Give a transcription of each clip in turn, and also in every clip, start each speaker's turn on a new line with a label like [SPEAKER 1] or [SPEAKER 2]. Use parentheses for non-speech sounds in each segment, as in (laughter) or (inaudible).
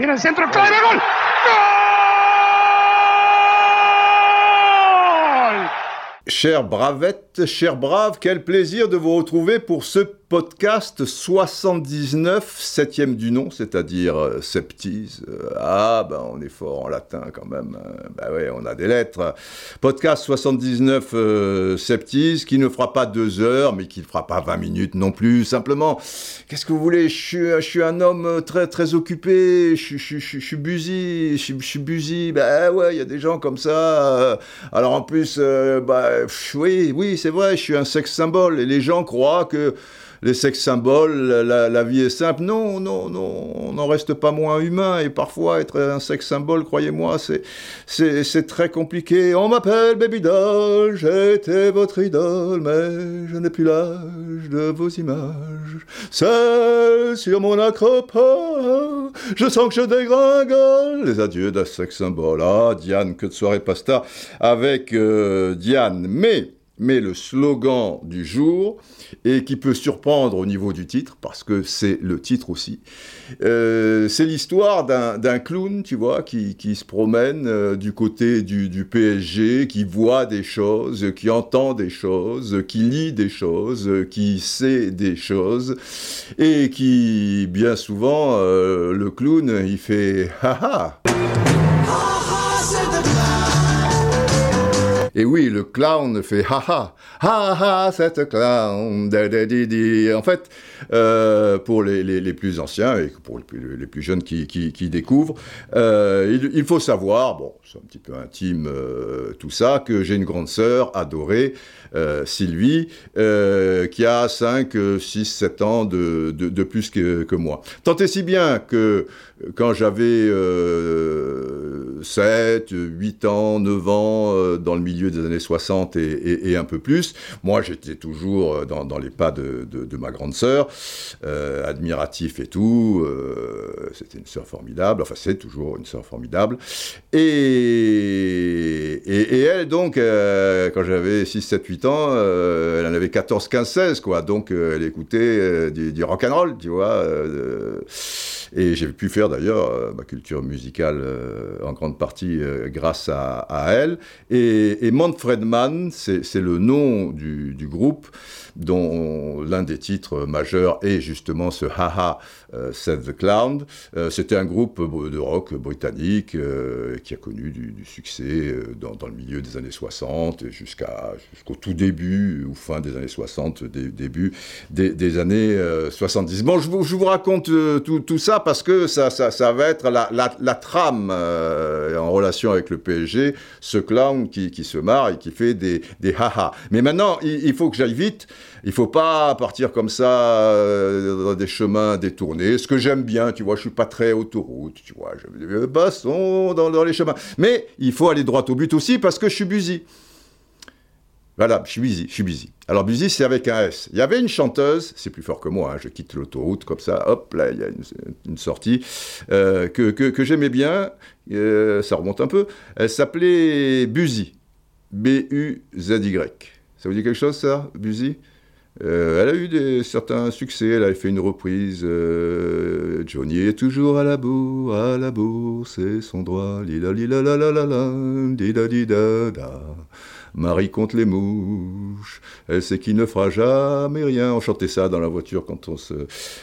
[SPEAKER 1] Tiene el centro, clave, gol. ¡Gol!
[SPEAKER 2] Cher Bravette, cher Brave, quel plaisir de vous retrouver pour ce podcast 79, septième du nom, c'est-à-dire euh, septise. Euh, ah, ben on est fort en latin quand même. hein. Ben ouais, on a des lettres. Podcast 79 euh, qui ne fera pas deux heures, mais qui ne fera pas 20 minutes non plus. Simplement, qu'est-ce que vous voulez? Je suis, je suis un homme euh, très très occupé, je, je, je, suis- busy, je, suis- busy. Ben ouais, il y a des gens comme ça. euh, alors en plus, euh, pff, oui, oui, c'est vrai, je suis un sexe symbole. Et les gens croient que les sexes symboles, la, vie est simple. Non, non, non, on n'en reste pas moins humain. Et parfois, être un sexe symbole, croyez-moi, c'est, très compliqué. On m'appelle Baby Doll, j'étais votre idole, mais je n'ai plus l'âge de vos images. Seul sur mon acropole, je sens que je dégringole. Les adieux d'un sexe symbole. Ah, Diane, que de soirée pasta avec euh, Diane. Mais, mais le slogan du jour, et qui peut surprendre au niveau du titre, parce que c'est le titre aussi. Euh, c'est l'histoire d'un clown, tu vois, qui, qui se promène euh, du côté du, PSG, qui voit des choses, qui entend des choses, qui lit des choses, qui sait des choses, et qui, bien souvent, euh, le clown, il fait « ha ha ». Et oui, le clown fait ha ha, ha ha, cette clown. da. En fait, euh, pour les, les, les plus anciens et pour les plus, les plus jeunes qui, qui, qui découvrent, euh, il, il faut savoir, bon, c'est un petit peu intime euh, tout ça, que j'ai une grande sœur adorée, euh, Sylvie, euh, qui a 5, 6, 7 ans de, de, de plus que, que moi. Tant et si bien que euh, quand j'avais euh, 7, 8 ans, 9 ans, dans le milieu des années 60 et, et- et un peu plus, moi j'étais toujours dans, dans les pas de, de- de ma grande sœur, euh, admiratif et tout. euh, C'était une sœur formidable, enfin c'est toujours une sœur formidable. Et, et, et elle, donc, euh, quand j'avais 6, 7, 8 ans, euh, elle en avait 14, 15, 16, quoi. Donc, euh, elle écoutait euh, du, du rock'n'roll, tu vois. Et j'ai pu faire d'ailleurs euh, ma culture musicale euh, en grande partie euh, grâce à, elle. Et, et Manfred Mann, c'est le nom du, groupe dont l'un des titres majeurs est justement ce Haha euh, Save the Clown. C'était un groupe de rock britannique qui a connu du, succès dans, le milieu des années 60 et jusqu'au tout début ou fin des années 60, dé- début des, années euh, 70. Bon, je vous, raconte tout ça parce que ça, va être la, trame euh, en relation avec le PSG, ce clown qui, se marre et qui fait des, des haha. Mais maintenant, il, faut que j'aille vite. Il faut pas partir comme ça euh, dans des chemins détournés. Ce que j'aime bien, tu vois, je suis pas très autoroute, tu vois, je euh, basson dans, dans les chemins. Mais il faut aller droit au but aussi parce que je suis busy. Voilà, je suis busy, busy. Alors busy, c'est avec un S. Il y avait une chanteuse, c'est plus fort que moi, hein, je quitte l'autoroute comme ça, hop, là, il y a une, sortie, euh, que, j'aimais bien, euh, ça remonte un peu. Elle s'appelait Buzy, B-U-Z-Y. Ça vous dit quelque chose, ça, Buzy Euh, elle a eu des, certains succès, elle avait fait une reprise. Johnny est toujours à la bourre, à la bourre, c'est son droit. Lila lila la la la la. Marie contre les mouches, elle sait qu'il ne fera jamais rien. On chantait ça dans la voiture quand on se,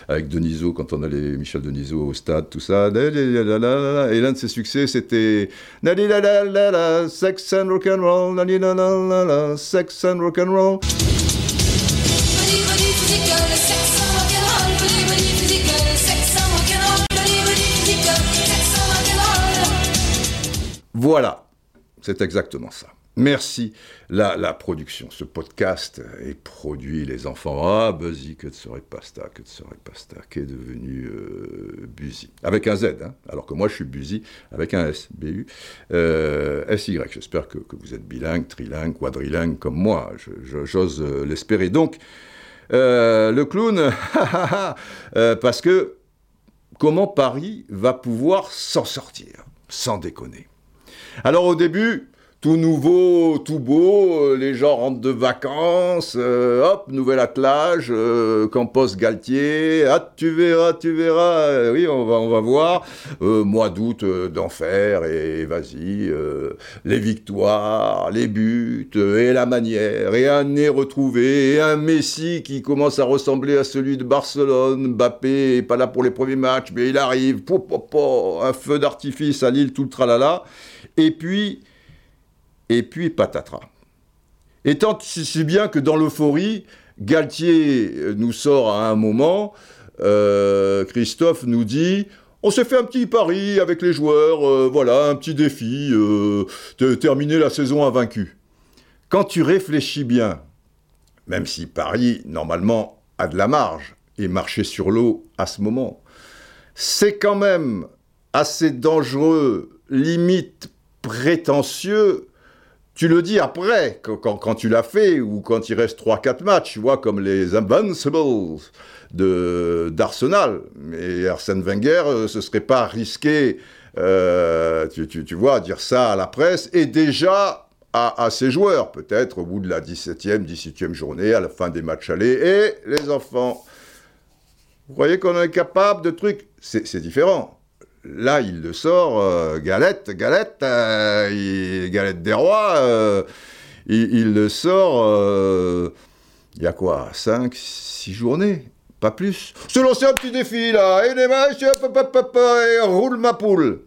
[SPEAKER 2] avec Denisot, quand on allait, Michel Denisot au stade, tout ça. Et l'un de ses succès, c'était sex and sex and. Voilà, c'est exactement ça. Merci. La, la production, ce podcast est produit, les enfants. Ah, Buzzy, que de serait pasta, que de serait pasta, qui est devenu euh, Buzy. Avec un Z, hein, alors que moi je suis Buzy avec un S, B-U, euh, S-Y. J'espère que, que vous êtes bilingue, trilingue, quadrilingue comme moi. J'ose euh, l'espérer. Donc, euh, le clown, (laughs) parce que comment Paris va pouvoir s'en sortir, sans déconner alors au début, tout nouveau, tout beau, euh, les gens rentrent de vacances, euh, hop, nouvel attelage, euh, Campos Galtier, ah, tu verras, tu verras, euh, oui, on va, voir, mois d'août d'enfer, et, vas-y, les victoires, les buts, et la manière, et un nez retrouvé, et un Messi qui commence à ressembler à celui de Barcelone, Mbappé pas là pour les premiers matchs, mais il arrive, un feu d'artifice à Lille, tout tralala, et puis... Et puis patatras. Et tant si, bien que dans l'euphorie, Galtier euh, nous sort à un moment, euh, Christophe nous dit on s'est fait un petit pari avec les joueurs, euh, voilà, un petit défi, de terminer la saison invaincu. Quand tu réfléchis bien, même si Paris, normalement, a de la marge et marcher sur l'eau à ce moment, c'est quand même assez dangereux, limite prétentieux. Tu le dis après, quand, tu l'as fait, ou quand il reste 3-4 matchs, tu vois, comme les Invincibles d'Arsenal. Mais Arsène Wenger, euh, ce serait pas risqué, euh, tu, tu- vois, dire ça à la presse, et déjà à, ses joueurs, peut-être au bout de la 17e, 18e journée, à la fin des matchs allés. Et les enfants, vous croyez qu'on est capable de trucs? C'est différent. Là, il le sort, euh, galette, galette, euh, il- galette des rois, euh, il, il le sort, il y a quoi 5, 6 journées Pas plus. Se lancer un petit défi, là, et les matchs, et roule ma poule.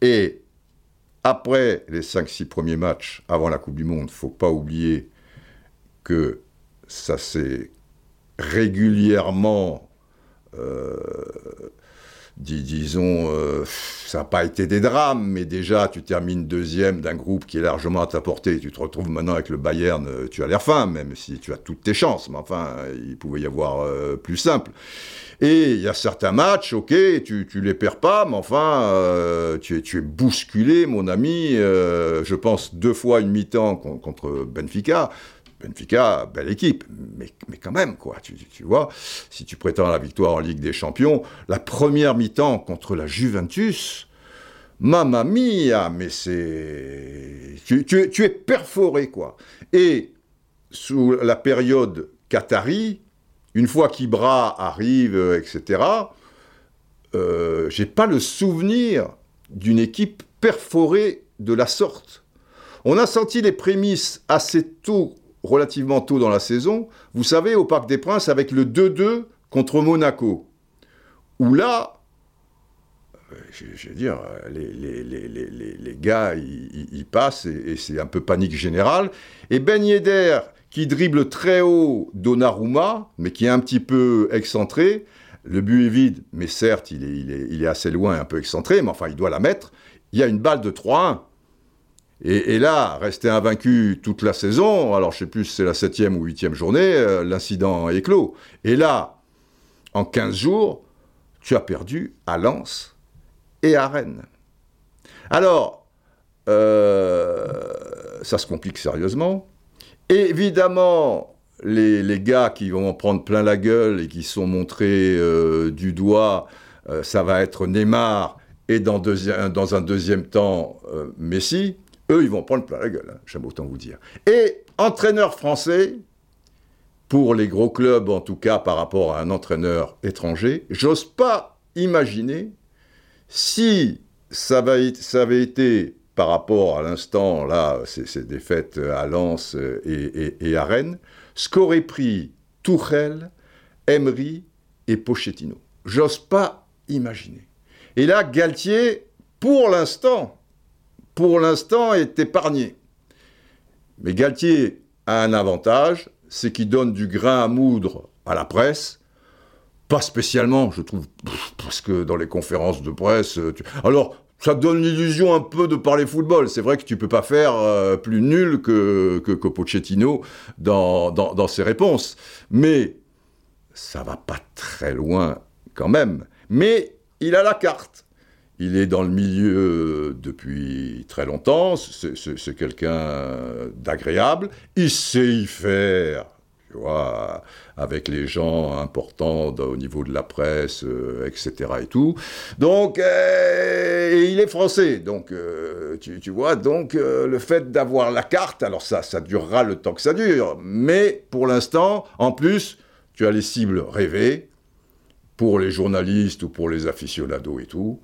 [SPEAKER 2] Et après les 5-6 premiers matchs, avant la Coupe du Monde, faut pas oublier que ça s'est régulièrement dis- disons, euh, ça n'a pas été des drames, mais déjà, tu termines deuxième d'un groupe qui est largement à ta portée. Tu te retrouves maintenant avec le Bayern, euh, tu as l'air fin, même si tu as toutes tes chances. Mais enfin, il pouvait y avoir euh, plus simple. Et il y a certains matchs, ok, tu, tu les perds pas, mais enfin, tu, es, tu es bousculé, mon ami. je pense deux fois une mi-temps con- contre Benfica. Benfica, belle équipe, mais, quand même, quoi, tu, vois, si tu prétends la victoire en Ligue des Champions, la première mi-temps contre la Juventus, mamma mia, mais c'est... Tu, tu es- tu es perforé, quoi. Et sous la période Qatari, une fois qu'Ibra arrive, euh, etc., euh, j'ai pas le souvenir d'une équipe perforée de la sorte. On a senti les prémices assez tôt, relativement tôt dans la saison, vous savez, au Parc des Princes, avec le 2-2 contre Monaco, où là, euh, je, je veux dire, les, gars, ils, passent et, c'est un peu panique générale. Et Ben Yedder, qui dribble très haut Donnarumma, mais qui est un petit peu excentré, le but est vide, mais certes, il est, il est- il est assez loin, un peu excentré, mais enfin, il doit la mettre. Il y a une balle de 3-1. Et, là, rester invaincu toute la saison, alors je sais plus si c'est la septième ou huitième journée, euh, l'incident est clos. Et là, en 15 jours, tu as perdu à Lens et à Rennes. Alors, euh, ça se complique sérieusement. Évidemment, les, gars qui vont en prendre plein la gueule et qui sont montrés euh, du doigt, ça va être Neymar et dans, dans un deuxième temps Messi. Eux, ils vont prendre plein la gueule, hein, j'aime autant vous dire. Et entraîneur français, pour les gros clubs en tout cas par rapport à un entraîneur étranger, j'ose pas imaginer si ça, avait été par rapport à l'instant, là, ces, défaites à Lens et, à Rennes, ce qu'auraient pris Tourelle, Emery et Pochettino. J'ose pas imaginer. Et là, Galtier, pour l'instant, pour l'instant, est épargné. Mais Galtier a un avantage, c'est qu'il donne du grain à moudre à la presse. Pas spécialement, je trouve, parce que dans les conférences de presse, euh, alors ça donne l'illusion un peu de parler football. C'est vrai que tu peux pas faire euh, plus nul que, que, que Pochettino dans, dans, dans ses réponses, mais ça va pas très loin quand même. Mais il a la carte. Il est dans le milieu depuis très longtemps, c'est quelqu'un d'agréable, il sait y faire, tu vois, avec les gens importants au niveau de la presse, euh, etc. et tout. Donc, euh, il est français, donc, euh, tu, tu vois, donc euh, le fait d'avoir la carte, alors ça, ça durera le temps que ça dure, mais pour l'instant, en plus, tu as les cibles rêvées, pour les journalistes ou pour les aficionados et tout,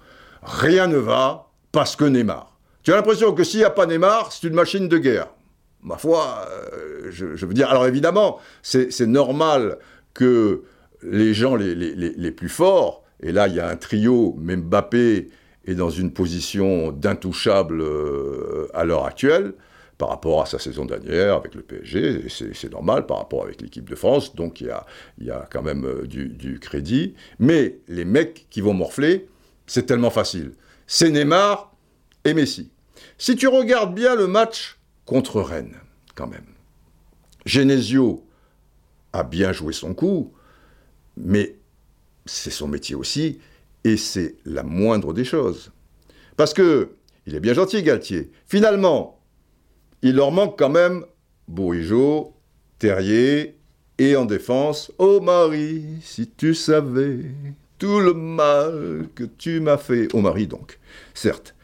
[SPEAKER 2] rien ne va parce que Neymar. Tu as l'impression que s'il n'y a pas Neymar, c'est une machine de guerre. Ma foi, euh, je, veux dire, alors évidemment, c'est normal que les gens les, plus forts, et là il y a un trio, mais Mbappé est dans une position d'intouchable euh, à l'heure actuelle, par rapport à sa saison dernière avec le PSG, c'est normal par rapport avec l'équipe de France, donc il y a, y a quand même euh, du, du crédit. Mais les mecs qui vont morfler, c'est tellement facile. C'est Neymar et Messi. Si tu regardes bien le match contre Rennes, quand même, Genesio a bien joué son coup, mais c'est son métier aussi, et c'est la moindre des choses. Parce que, il est bien gentil, Galtier. Finalement, il leur manque quand même Bourigeau, Terrier, et en défense, oh Marie, si tu savais tout le mal que tu m'as fait. Oh Marie, donc, certes.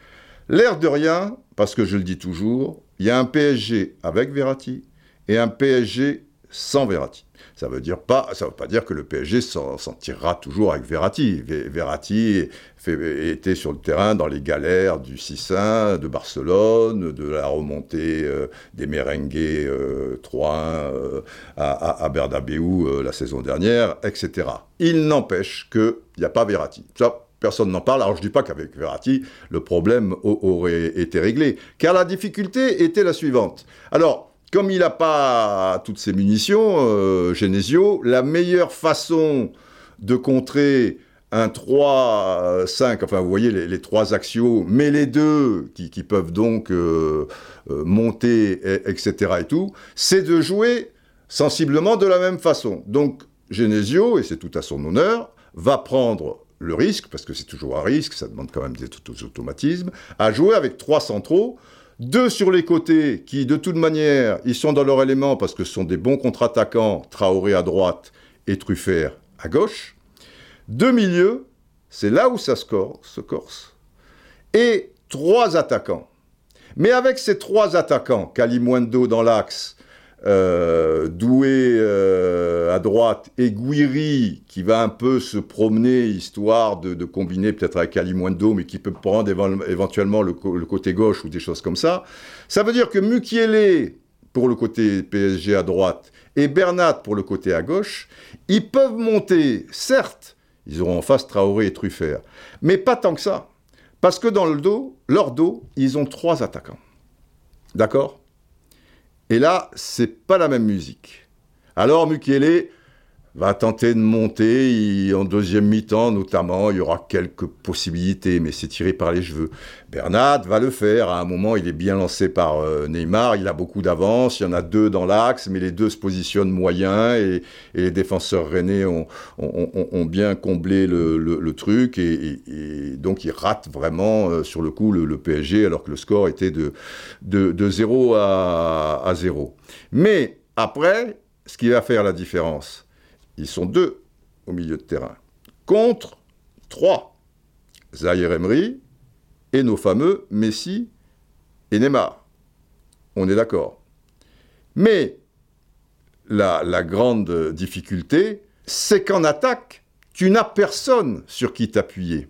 [SPEAKER 2] L'air de rien, parce que je le dis toujours, il y a un PSG avec Verratti et un PSG sans Verratti. Ça veut dire pas, ça veut pas dire que le PSG s'en tirera toujours avec Verratti. Ve- Verratti était sur le terrain dans les galères du 6-1 de Barcelone, de la remontée euh, des merengues euh, 3-1 euh, à, à, euh, la saison dernière, etc. Il n'empêche qu'il n'y a pas Verratti. Ça, personne n'en parle. Alors je dis pas qu'avec Verratti, le problème au- aurait été réglé, car la difficulté était la suivante. Alors, comme il n'a pas toutes ses munitions, euh, Genesio, la meilleure façon de contrer un 3-5, enfin vous voyez les, les trois axiaux, mais les deux qui, peuvent donc euh, euh, monter, et- etc. et tout, c'est de jouer sensiblement de la même façon. Donc Genesio, et c'est tout à son honneur, va prendre le risque, parce que c'est toujours un risque, ça demande quand même des auto- automatismes, à jouer avec trois centraux, deux sur les côtés qui, de toute manière, ils sont dans leur élément parce que ce sont des bons contre-attaquants, Traoré à droite et Truffert à gauche. Deux milieux, c'est là où ça se cor- se corse. Et trois attaquants. Mais avec ces trois attaquants, Kalimundo dans l'axe, euh, Doué euh, à droite et Guiri qui va un peu se promener histoire de, combiner peut-être avec Kalimundo mais qui peut prendre éven- éventuellement le côté gauche ou des choses comme ça. Ça veut dire que Mukiele pour le côté PSG à droite et Bernat pour le côté à gauche, ils peuvent monter, certes, ils auront en face Traoré et Truffert, mais pas tant que ça. Parce que dans le dos, leur dos, ils ont trois attaquants. D'accord? Et là, c'est pas la même musique. Alors Mukiele va tenter de monter il- en deuxième mi-temps notamment, il y aura quelques possibilités, mais c'est tiré par les cheveux. Bernat va le faire, à un moment il est bien lancé par euh, Neymar, il a beaucoup d'avance, il y en a deux dans l'axe, mais les deux se positionnent moyens et, et les défenseurs rennais ont, bien comblé le, truc et, donc ils ratent vraiment euh, sur le coup le, le PSG alors que le score était de, de, de 0 à, à 0. Mais après, ce qui va faire la différence, ils sont deux au milieu de terrain, contre trois. Zahir Emery et nos fameux Messi et Neymar. On est d'accord. Mais la, grande difficulté, c'est qu'en attaque, tu n'as personne sur qui t'appuyer.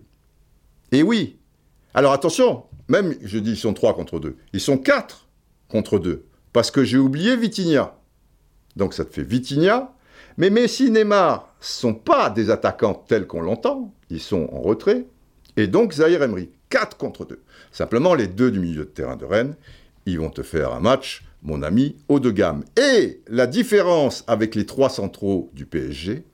[SPEAKER 2] Et oui. Alors attention, même, je dis, ils sont trois contre deux. Ils sont quatre contre deux. Parce que j'ai oublié Vitinha. Donc ça te fait Vitinha. Mais Messi, Neymar sont pas des attaquants tels qu'on l'entend. Ils sont en retrait. Et donc Zahir Emery, 4 contre 2. Simplement, les deux du milieu de terrain de Rennes, ils vont te faire un match, mon ami, haut de gamme. Et la différence avec les trois centraux du PSG,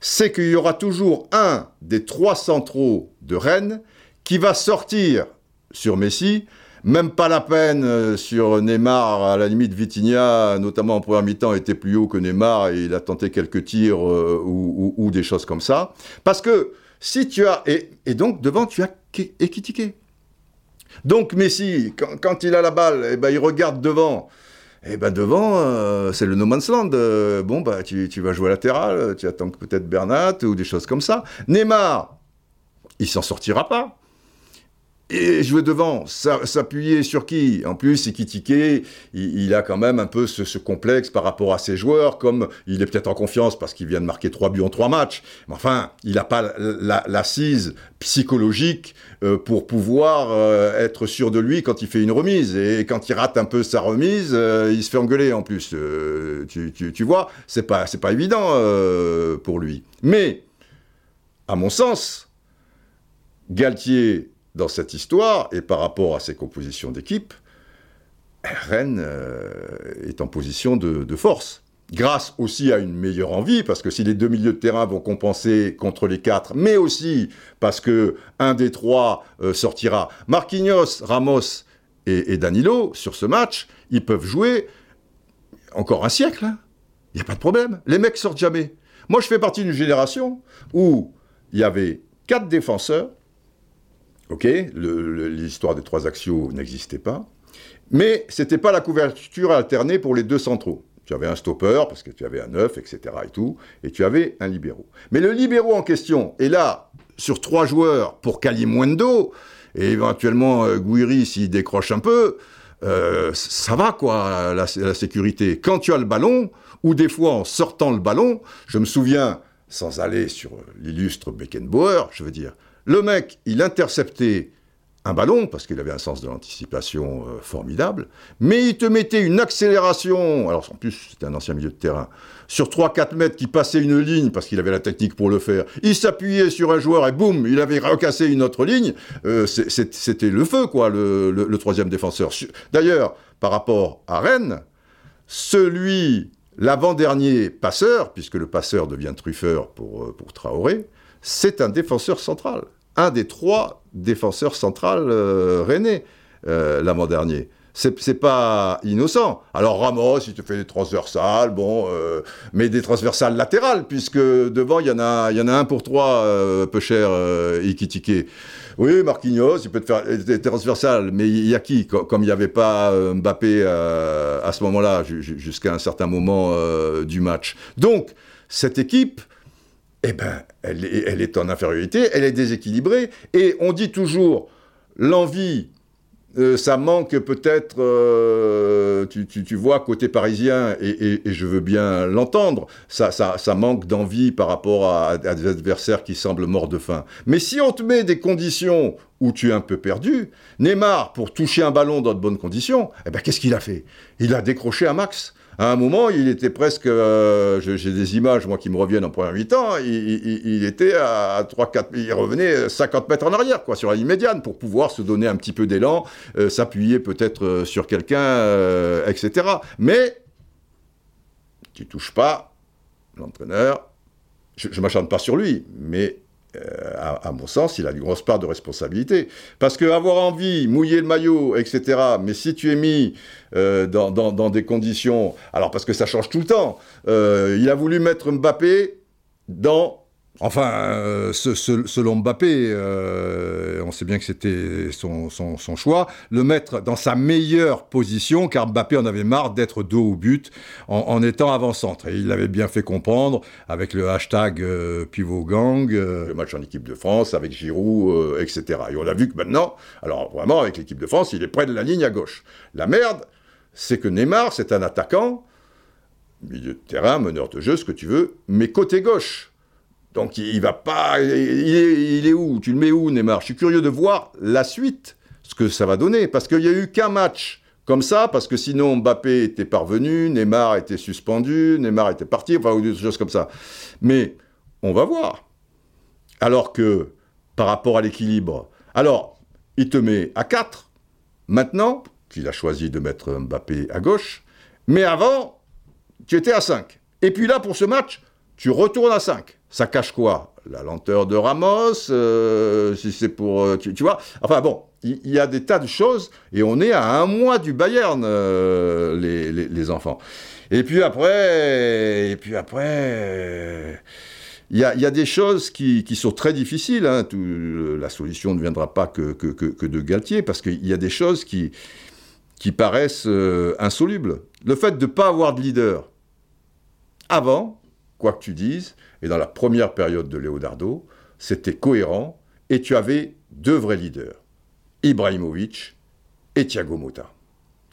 [SPEAKER 2] c'est qu'il y aura toujours un des trois centraux de Rennes qui va sortir sur Messi, même pas la peine euh, sur Neymar, à la limite Vitinha, notamment en première mi-temps, était plus haut que Neymar et il a tenté quelques tirs euh, ou, des choses comme ça. Parce que si tu as... Et, donc devant, tu as Ki- Ekitike. Donc Messi, quand, il a la balle, eh ben, il regarde devant. Et ben devant, euh, c'est le no man's land. Bon, bah, tu, tu vas jouer latéral, tu attends peut-être Bernat ou des choses comme ça. Neymar, il s'en sortira pas. Et jouer devant, s'appuyer sur qui? En plus, Ikitike, il, il a quand même un peu ce, complexe par rapport à ses joueurs, comme il est peut-être en confiance parce qu'il vient de marquer trois buts en trois matchs. Mais enfin, il n'a pas la- la- l'assise psychologique euh, pour pouvoir euh, être sûr de lui quand il fait une remise. Et quand il rate un peu sa remise, euh, il se fait engueuler en plus. Tu, tu- vois, c'est pas, pas évident pour lui. Mais, à mon sens, Galtier, dans cette histoire, et par rapport à ses compositions d'équipe, Rennes euh, est en position de, force. Grâce aussi à une meilleure envie, parce que si les deux milieux de terrain vont compenser contre les quatre, mais aussi parce que un des trois euh, sortira. Marquinhos, Ramos et, Danilo, sur ce match, ils peuvent jouer encore un siècle. hein. Il n'y a pas de problème. Les mecs sortent jamais. Moi, je fais partie d'une génération où il y avait quatre défenseurs, Ok, l'histoire des trois axiaux n'existait pas. Mais c'était pas la couverture alternée pour les deux centraux. Tu avais un stopper, parce que tu avais un neuf, etc. et tout, et tu avais un libéraux. Mais le libéraux en question, est là, sur trois joueurs, pour Kalimundo, et éventuellement euh, Guiri s'il décroche un peu, euh, ça va quoi, la sécurité. Quand tu as le ballon, ou des fois en sortant le ballon, je me souviens, sans aller sur l'illustre Beckenbauer, je veux dire, le mec, il interceptait un ballon, parce qu'il avait un sens de l'anticipation euh, formidable, mais il te mettait une accélération, alors en plus c'était un ancien milieu de terrain, sur 3-4 mètres qui passait une ligne, parce qu'il avait la technique pour le faire, il s'appuyait sur un joueur et boum, il avait recassé une autre ligne, Euh, c'était le feu quoi, le, troisième défenseur. D'ailleurs, par rapport à Rennes, celui, l'avant-dernier passeur, puisque le passeur devient truffeur euh, pour Traoré, c'est un défenseur central. Un des trois défenseurs centrales euh, rennais, euh, l'avant-dernier. C'est c'est pas innocent. Alors Ramos, il te fait des transversales, bon, euh, mais des transversales latérales, puisque devant, il y en a, y en a un pour trois, peu cher, euh. Oui, Marquinhos, il peut te faire des transversales, mais il y a qui? Co- Comme il n'y avait pas Mbappé à ce moment-là, ju- ju- jusqu'à un certain moment du match. Donc, cette équipe, eh ben, elle est, en infériorité, elle est déséquilibrée, et on dit toujours, l'envie, euh, ça manque peut-être, euh, tu, vois, côté parisien, et, je veux bien l'entendre, ça, manque d'envie par rapport à, à des adversaires qui semblent morts de faim. Mais si on te met des conditions où tu es un peu perdu, Neymar, pour toucher un ballon dans de bonnes conditions, eh ben, qu'est-ce qu'il a fait? Il a décroché un max. À un moment, il était presque. euh, J'ai des images, moi, qui me reviennent en première mi-temps. Il, était à 3-4. Il revenait 50 mètres en arrière, quoi, sur la ligne médiane, pour pouvoir se donner un petit peu d'élan, euh, s'appuyer peut-être euh, sur quelqu'un, etc. Mais. Tu touches pas l'entraîneur. Je ne m'acharne pas sur lui, mais. Euh, à, à mon sens, il a une grosse part de responsabilité. Parce que avoir envie, mouiller le maillot, etc., mais si tu es mis euh, dans, dans- dans des conditions. Alors, parce que ça change tout le temps. Euh, il a voulu mettre Mbappé dans. Enfin, euh, selon Mbappé, euh, on sait bien que c'était son, choix, le mettre dans sa meilleure position, car Mbappé en avait marre d'être dos au but en, étant avant-centre. Et il l'avait bien fait comprendre avec le hashtag euh, Pivot Gang, le match en équipe de France, avec Giroud, etc. Et on a vu que maintenant, alors vraiment, avec l'équipe de France, il est près de la ligne à gauche. La merde, c'est que Neymar, c'est un attaquant, milieu de terrain, meneur de jeu, ce que tu veux, mais côté gauche. Donc il, va pas. Il est, il est où? Tu le mets où, Neymar? Je suis curieux de voir la suite, ce que ça va donner. Parce qu'il n'y a eu qu'un match comme ça, parce que sinon Mbappé était parvenu, Neymar était suspendu, Neymar était parti, enfin, ou des choses comme ça. Mais on va voir. Alors que, par rapport à l'équilibre, alors, il te met à 4, maintenant, qu'il a choisi de mettre Mbappé à gauche, mais avant, tu étais à 5. Et puis là, pour ce match, tu retournes à 5. Ça cache quoi? La lenteur de Ramos, euh, si c'est pour... euh, tu, vois? Enfin bon, il y, a des tas de choses, et on est à un mois du Bayern, euh, les, enfants. Et puis après... Et puis après... il y, a, des choses qui, sont très difficiles. hein. La solution ne viendra pas que, de Galtier, parce qu'il y a des choses qui, paraissent insolubles. Le fait de ne pas avoir de leader. Avant, quoi que tu dises, et dans la première période de Leonardo, c'était cohérent, et tu avais deux vrais leaders, Ibrahimovic et Thiago Motta.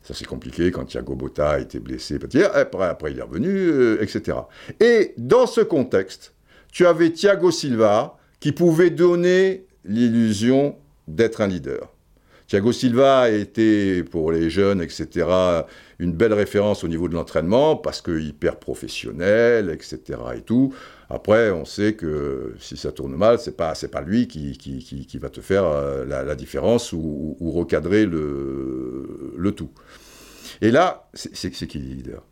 [SPEAKER 2] Ça c'est compliqué quand Thiago Motta a été blessé, après, après il est revenu, euh, etc. Et dans ce contexte, tu avais Thiago Silva qui pouvait donner l'illusion d'être un leader. Thiago Silva a été, pour les jeunes, etc., une belle référence au niveau de l'entraînement, parce que hyper professionnel, etc. et tout. Après, on sait que si ça tourne mal, c'est pas, pas lui qui, qui, qui, va te faire euh, la, différence ou, recadrer le, le tout. Et là, c'est, qui le leader?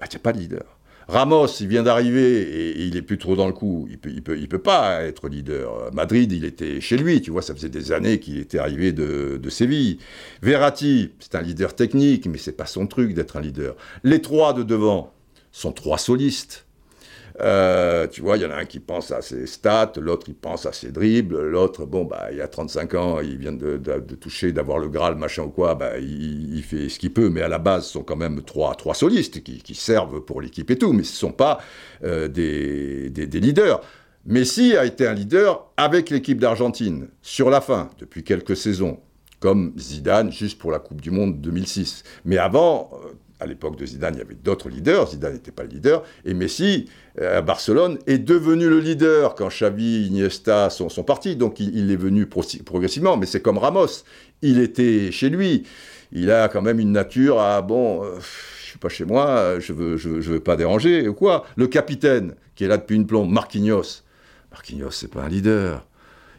[SPEAKER 2] Il n'y a pas de leader. Ramos, il vient d'arriver et, il est plus trop dans le coup. Il peut, peut, pas être leader. Madrid, il était chez lui. Tu vois, ça faisait des années qu'il était arrivé de, de Séville. Verratti, c'est un leader technique, mais c'est pas son truc d'être un leader. Les trois de devant sont trois solistes. Euh, tu vois, il y en a un qui pense à ses stats, l'autre il pense à ses dribbles, l'autre, bon, bah, il a 35 ans, il vient de, toucher, d'avoir le Graal, machin ou quoi, bah, il, fait ce qu'il peut, mais à la base, ce sont quand même trois, trois solistes qui, servent pour l'équipe et tout, mais ce ne sont pas euh, des, des- des leaders. Messi a été un leader avec l'équipe d'Argentine, sur la fin, depuis quelques saisons, comme Zidane, juste pour la Coupe du Monde 2006. Mais avant, euh, à l'époque de Zidane, il y avait d'autres leaders. Zidane n'était pas le leader. Et Messi, euh, à Barcelone, est devenu le leader quand Xavi, Iniesta sont, sont partis. Donc il, est venu pro- progressivement. Mais c'est comme Ramos. Il était chez lui. Il a quand même une nature à, bon, euh, je suis pas chez moi, je, veux- je veux pas déranger ou quoi. Le capitaine, qui est là depuis une plombe, Marquinhos. Marquinhos, c'est pas un leader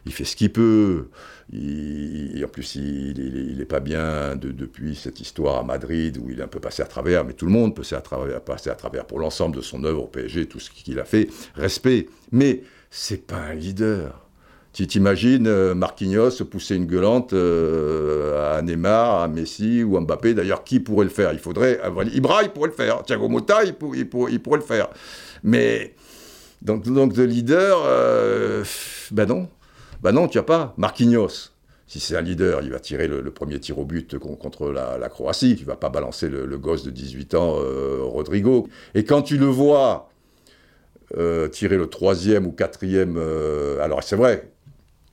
[SPEAKER 2] il fait ce qu'il peut. En plus, il, il, il est pas bien de- depuis cette histoire à Madrid où il est un peu passé à travers, mais tout le monde peut passer à travers, passer à travers pour l'ensemble de son œuvre au PSG, tout ce qu'il a fait. Respect. Mais c'est pas un leader. Tu t'imagines euh, Marquinhos pousser une gueulante euh, à Neymar, à Messi ou à Mbappé. D'ailleurs, qui pourrait le faire? Il faudrait. Ibra, il pourrait le faire. Thiago Motta, il, pour- pourrait le faire. Mais. Donc, donc de leader, euh, ben non. Ben non, tu as pas. Marquinhos, si c'est un leader, il va tirer le, premier tir au but con- contre la, Croatie. Il va pas balancer le, le gosse de 18 ans, euh, Rodrigo. Et quand tu le vois euh, tirer le troisième ou quatrième, euh, alors c'est vrai,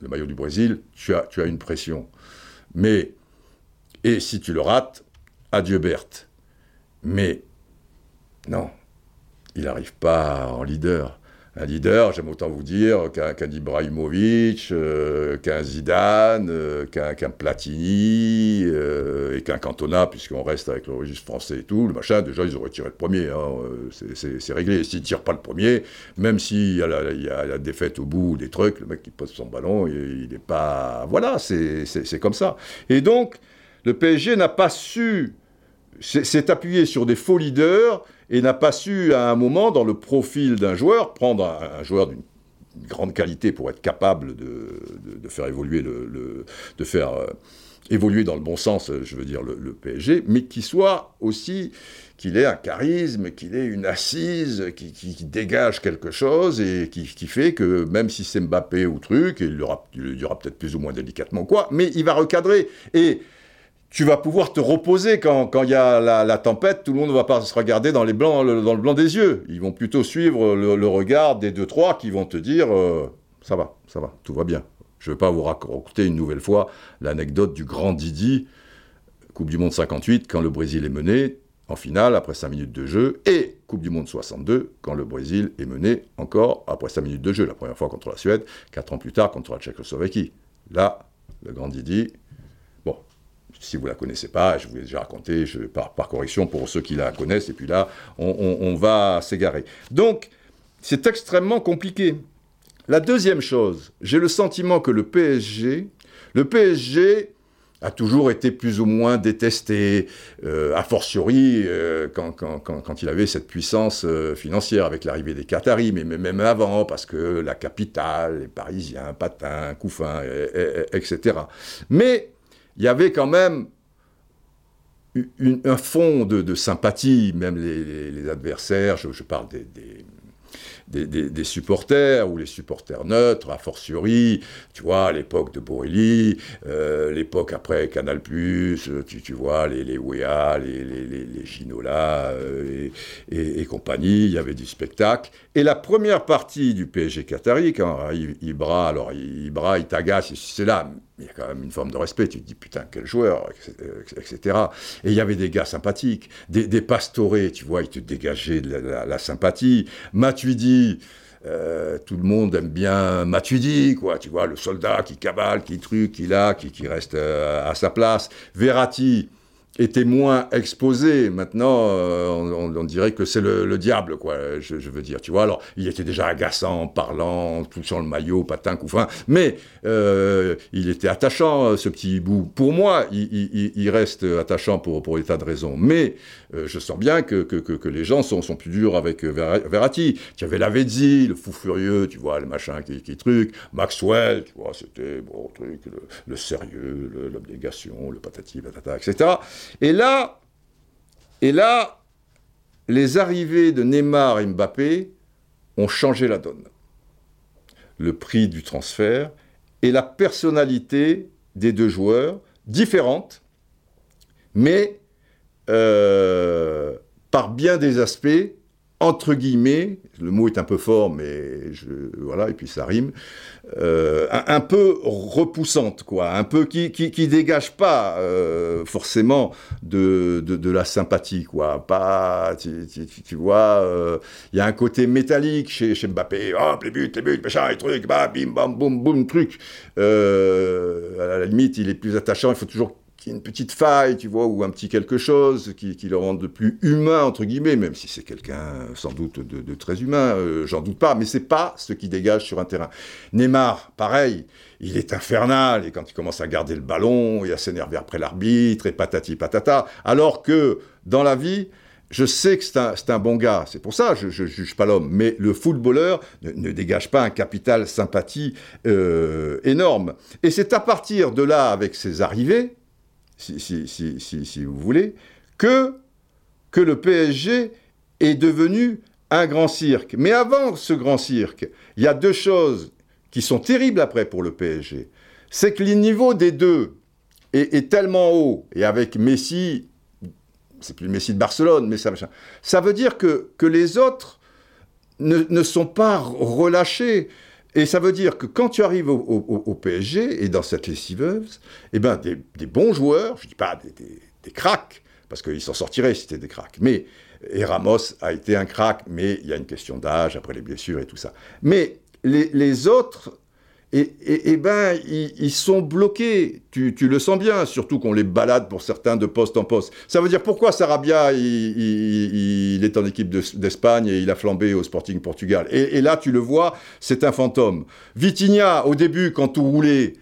[SPEAKER 2] le maillot du Brésil, tu as, tu as une pression. Mais, et si tu le rates, adieu Berthe. Mais, non, il n'arrive pas en leader. Un leader, j'aime autant vous dire, qu'un Ibrahimovic, euh, qu'un Zidane, euh, qu'un Platini, euh, et qu'un Cantona, puisqu'on reste avec le registre français et tout, le machin, déjà ils auraient tiré le premier, hein, c'est- réglé. Et s'ils ne tirent pas le premier, même s'il y, a la- défaite au bout, des trucs, le mec qui pose son ballon, il n'est pas... Voilà, c'est comme ça. Et donc, le PSG n'a pas su s'est appuyé sur des faux leaders et n'a pas su, à un moment, dans le profil d'un joueur, prendre un, joueur d'une une grande qualité pour être capable de, de- faire évoluer le, de faire euh, évoluer dans le bon sens, euh, je veux dire le, PSG, mais qui soit aussi qu'il ait un charisme, qu'il ait une assise, qui, dégage quelque chose et qui, fait que même si c'est Mbappé ou truc, il le dira peut-être plus ou moins délicatement quoi, mais il va recadrer. Et tu vas pouvoir te reposer quand il y a la, tempête, tout le monde ne va pas se regarder dans, les blancs, le, dans le blanc des yeux. Ils vont plutôt suivre le, regard des deux, trois qui vont te dire euh, ça va, ça va, tout va bien. Je ne vais pas vous raconter une nouvelle fois l'anecdote du grand Didi, Coupe du Monde 58, quand le Brésil est mené en finale après 5 minutes de jeu, et Coupe du Monde 62, quand le Brésil est mené encore après 5 minutes de jeu, la première fois contre la Suède, 4 ans plus tard contre la Tchécoslovaquie. Là, le grand Didi, si vous la connaissez pas, je vous l'ai déjà raconté, je, par, par correction pour ceux qui la connaissent, et puis là, on, va s'égarer. Donc, c'est extrêmement compliqué. La deuxième chose, j'ai le sentiment que le PSG, le PSG a toujours été plus ou moins détesté, euh, a fortiori euh, quand, il avait cette puissance euh, financière avec l'arrivée des Qataris, mais même avant, parce que la capitale, les Parisiens, et- et- etc. Mais il y avait quand même un fond de, sympathie, même les, adversaires, je, parle des, des- supporters, ou les supporters neutres, a fortiori, tu vois, l'époque de Borelli, euh, l'époque après Canal+, euh, tu, tu vois, les, les Wea, les, les, les, Ginola euh, et, compagnie, il y avait du spectacle. Et la première partie du PSG Qatari, quand Ibra, alors Ibra, il t'agace, c'est là, il y a quand même une forme de respect, tu te dis, putain, quel joueur, etc. Et il y avait des gars sympathiques, des, pastorés, tu vois, ils te dégageaient de la sympathie. Matuidi, euh, tout le monde aime bien Matuidi, quoi, tu vois, le soldat qui cabale, qui truc, qui là, qui, qui reste euh, à sa place. Verratti était moins exposé. Maintenant, euh, on, dirait que c'est le, le diable, quoi, je, veux dire, tu vois. Alors, il était déjà agaçant, parlant, touchant le maillot, patin, couffin, mais euh, il était attachant, euh, ce petit bout. Pour moi, il, reste attachant pour, pour des tas de raisons. Mais je sens bien que, que, que, les gens sont, sont plus durs avec Verra- Verratti. Tu avais Lavezzi, le fou furieux, tu vois, le machin qui, qui truc. Maxwell, tu vois, c'était bon truc, le, le sérieux, le- l'obligation, le patati patata, etc. Et là, les arrivées de Neymar et Mbappé ont changé la donne. Le prix du transfert et la personnalité des deux joueurs, différentes, mais euh, par bien des aspects, entre guillemets, le mot est un peu fort, mais voilà, et puis ça rime, euh, un, peu repoussante, quoi, un peu qui, qui, qui dégage pas euh, forcément de, de, de la sympathie, quoi, pas, tu, vois, euh, il y a un côté métallique chez, Mbappé, hop, les buts, les buts, machin, les trucs, bah, bim, bam, boum, boum, truc, à la limite, il est plus attachant, il faut toujours qu'il y ait une petite faille, tu vois, ou un petit quelque chose qui, qui le rende plus humain, entre guillemets, même si c'est quelqu'un sans doute de, de très humain, euh, j'en doute pas, mais c'est pas ce qui dégage sur un terrain. Neymar, pareil, il est infernal, et quand il commence à garder le ballon, et à s'énerver après l'arbitre, et patati patata, alors que dans la vie, je sais que c'est un, bon gars, c'est pour ça je ne juge pas l'homme, mais le footballeur ne, ne dégage pas un capital sympathie euh, énorme. Et c'est à partir de là, avec ses arrivées, si, si, si, si, vous voulez, que, que le PSG est devenu un grand cirque. Mais avant ce grand cirque, il y a deux choses qui sont terribles après pour le PSG. C'est que le niveau des deux est, tellement haut, et avec Messi, c'est plus Messi de Barcelone, mais ça, ça veut dire que, que les autres ne sont pas relâchés. Et ça veut dire que quand tu arrives au, PSG et dans cette lessiveuse, eh ben des, bons joueurs, je dis pas des, des, cracks, parce qu'ils s'en sortiraient si c'était des cracks, mais et Ramos a été un crack, mais il y a une question d'âge après les blessures et tout ça. Mais les autres, et, et, et ben, ils, ils sont bloqués. Tu, tu le sens bien, surtout qu'on les balade pour certains de poste en poste. Ça veut dire pourquoi Sarabia, il, il- il est en équipe de- d'Espagne et il a flambé au Sporting Portugal? Et, et là, tu le vois, c'est un fantôme. Vitinha, au début, quand tout roulait,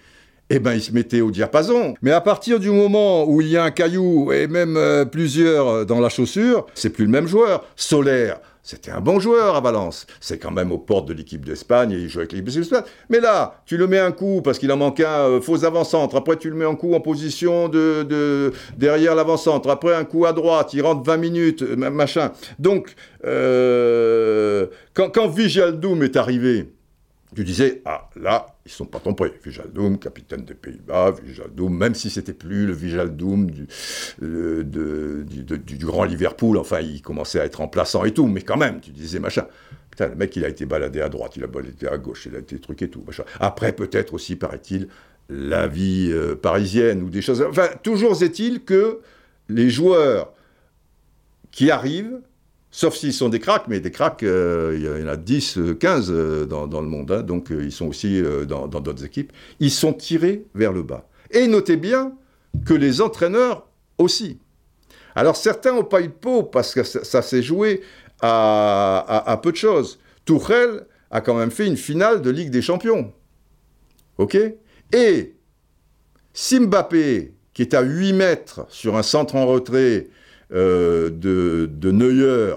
[SPEAKER 2] eh ben, il se mettait au diapason. Mais à partir du moment où il y a un caillou et même euh, plusieurs euh, dans la chaussure, c'est plus le même joueur. Solaire, c'était un bon joueur à Valence. C'est quand même aux portes de l'équipe d'Espagne et il joue avec l'équipe d'Espagne. Mais là, tu le mets un coup parce qu'il en manque un euh, faux avant-centre. Après, tu le mets un coup en position de, de- derrière l'avant-centre. Après, un coup à droite. Il rentre 20 minutes, machin. Donc, quand, quand Vijaldoum est arrivé, tu disais, ah, là, ils sont pas trompés. Vijaldoum, capitaine des Pays-Bas, Vijaldoum, même si c'était plus le Vijaldoum du, du, grand Liverpool, enfin, il commençait à être remplaçant et tout, mais quand même, tu disais, machin. Putain, le mec, il a été baladé à droite, il a baladé à gauche, il a été truqué et tout, machin. Après, peut-être aussi, paraît-il, la vie euh, parisienne ou des choses. Enfin, toujours est-il que les joueurs qui arrivent, sauf s'ils sont des cracks, mais des cracks, euh, il y en a 10, euh, 15 euh, dans, dans le monde, hein, donc euh, ils sont aussi euh, dans d'autres équipes, ils sont tirés vers le bas. Et notez bien que les entraîneurs aussi. Alors certains n'ont pas eu de peau parce que ça, s'est joué à peu de choses. Tourelle a quand même fait une finale de Ligue des Champions. OK? Et si Mbappé, qui est à 8 mètres sur un centre en retrait euh, de, de Neuer,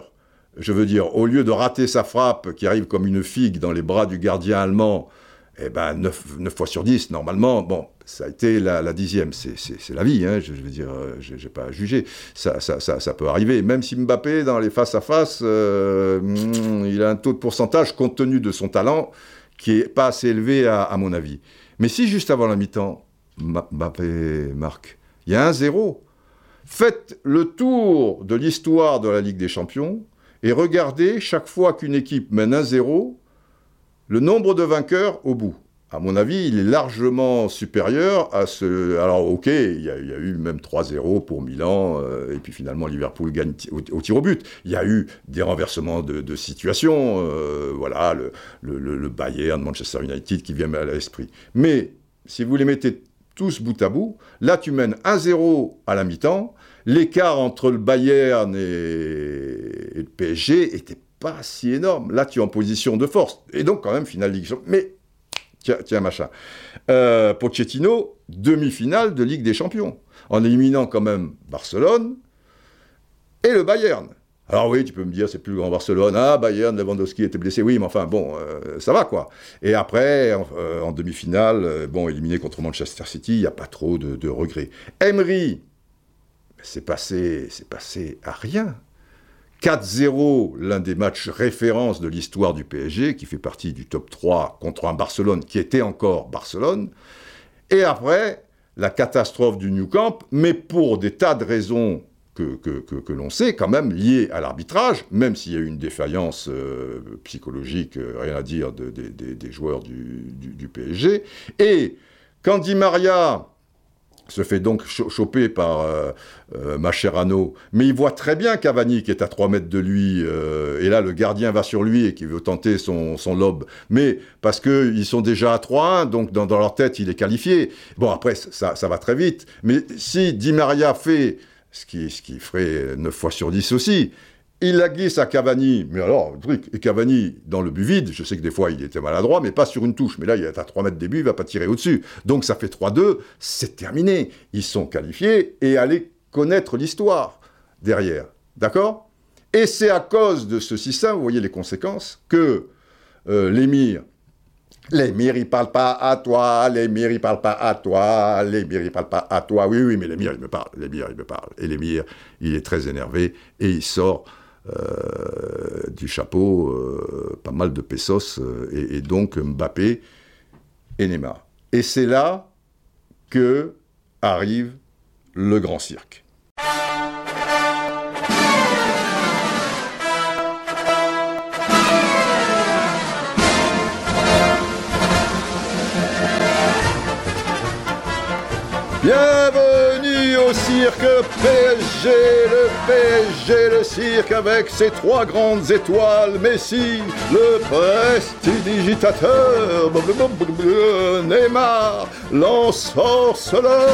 [SPEAKER 2] je veux dire, au lieu de rater sa frappe qui arrive comme une figue dans les bras du gardien allemand, eh ben 9, fois sur 10, normalement, bon, ça a été la, dixième. C'est- la vie, hein, je, je veux dire, euh, j'ai j'ai pas à juger. Ça, peut arriver. Même si Mbappé, dans les face-à-face, euh, il a un taux de pourcentage, compte tenu de son talent, qui est pas assez élevé à, à mon avis. Mais si juste avant la mi-temps, Mbappé marque, il y a un zéro. Faites le tour de l'histoire de la Ligue des Champions et regardez chaque fois qu'une équipe mène un zéro, le nombre de vainqueurs au bout. À mon avis, il est largement supérieur à ce. Alors, ok, il y a, eu même 3-0 pour Milan, euh, et puis finalement Liverpool gagne au, au tir au but. Il y a eu des renversements de, situation, euh, voilà, le- le Bayern, Manchester United qui vient à l'esprit. Mais si vous les mettez tous bout à bout, là tu mènes 1-0 à la mi-temps, l'écart entre le Bayern et, le PSG était pas si énorme. Là tu es en position de force. Et donc quand même finale Ligue. Mais tiens, tiens machin. Euh, Pochettino, demi-finale de Ligue des Champions, en éliminant quand même Barcelone et le Bayern. Alors oui, tu peux me dire, c'est plus le grand Barcelone. Ah, Bayern, Lewandowski était blessé. Oui, mais enfin, bon, euh, ça va, quoi. Et après, en, euh, demi-finale, euh, bon, éliminé contre Manchester City, il n'y a pas trop de, de regrets. Emery, c'est passé, c'est passé à rien. 4-0, l'un des matchs références de l'histoire du PSG, qui fait partie du top 3 contre un Barcelone qui était encore Barcelone. Et après, la catastrophe du New Camp, mais pour des tas de raisons que, que, que, l'on sait, quand même liées à l'arbitrage, même s'il y a eu une défaillance euh, psychologique, euh, rien à dire, de- de- de- des joueurs du, du- PSG. Et quand Di Maria se fait donc cho- choper par euh, Mascherano, mais il voit très bien Cavani qui est à 3 mètres de lui, et là le gardien va sur lui et qui veut tenter son, son lob, mais parce qu'ils sont déjà à 3-1, donc dans, dans leur tête il est qualifié. Bon après ça, ça va très vite, mais si Di Maria fait ce qui, ferait 9 fois sur 10 aussi, il la glisse à Cavani, mais alors, truc, et Cavani, dans le but vide, je sais que des fois il était maladroit, mais pas sur une touche, mais là il est à 3 mètres des buts, il va pas tirer au-dessus. Donc ça fait 3-2, c'est terminé. Ils sont qualifiés et allez connaître l'histoire derrière. D'accord? Et c'est à cause de ce système, vous voyez les conséquences, que euh, l'émir, l'émir il parle pas à toi, l'émir il parle pas à toi, l'émir il parle pas à toi, oui, oui, mais l'émir il me parle, l'émir il me parle. Et l'émir, il est très énervé et il sort euh, du chapeau euh, pas mal de pesos euh, et, et donc Mbappé et Neymar. Et c'est là que arrive le grand cirque. Bienvenue au cirque PSG, le PSG, le cirque avec ses trois grandes étoiles, Messi, le prestidigitateur, Neymar, l'ensorceleur,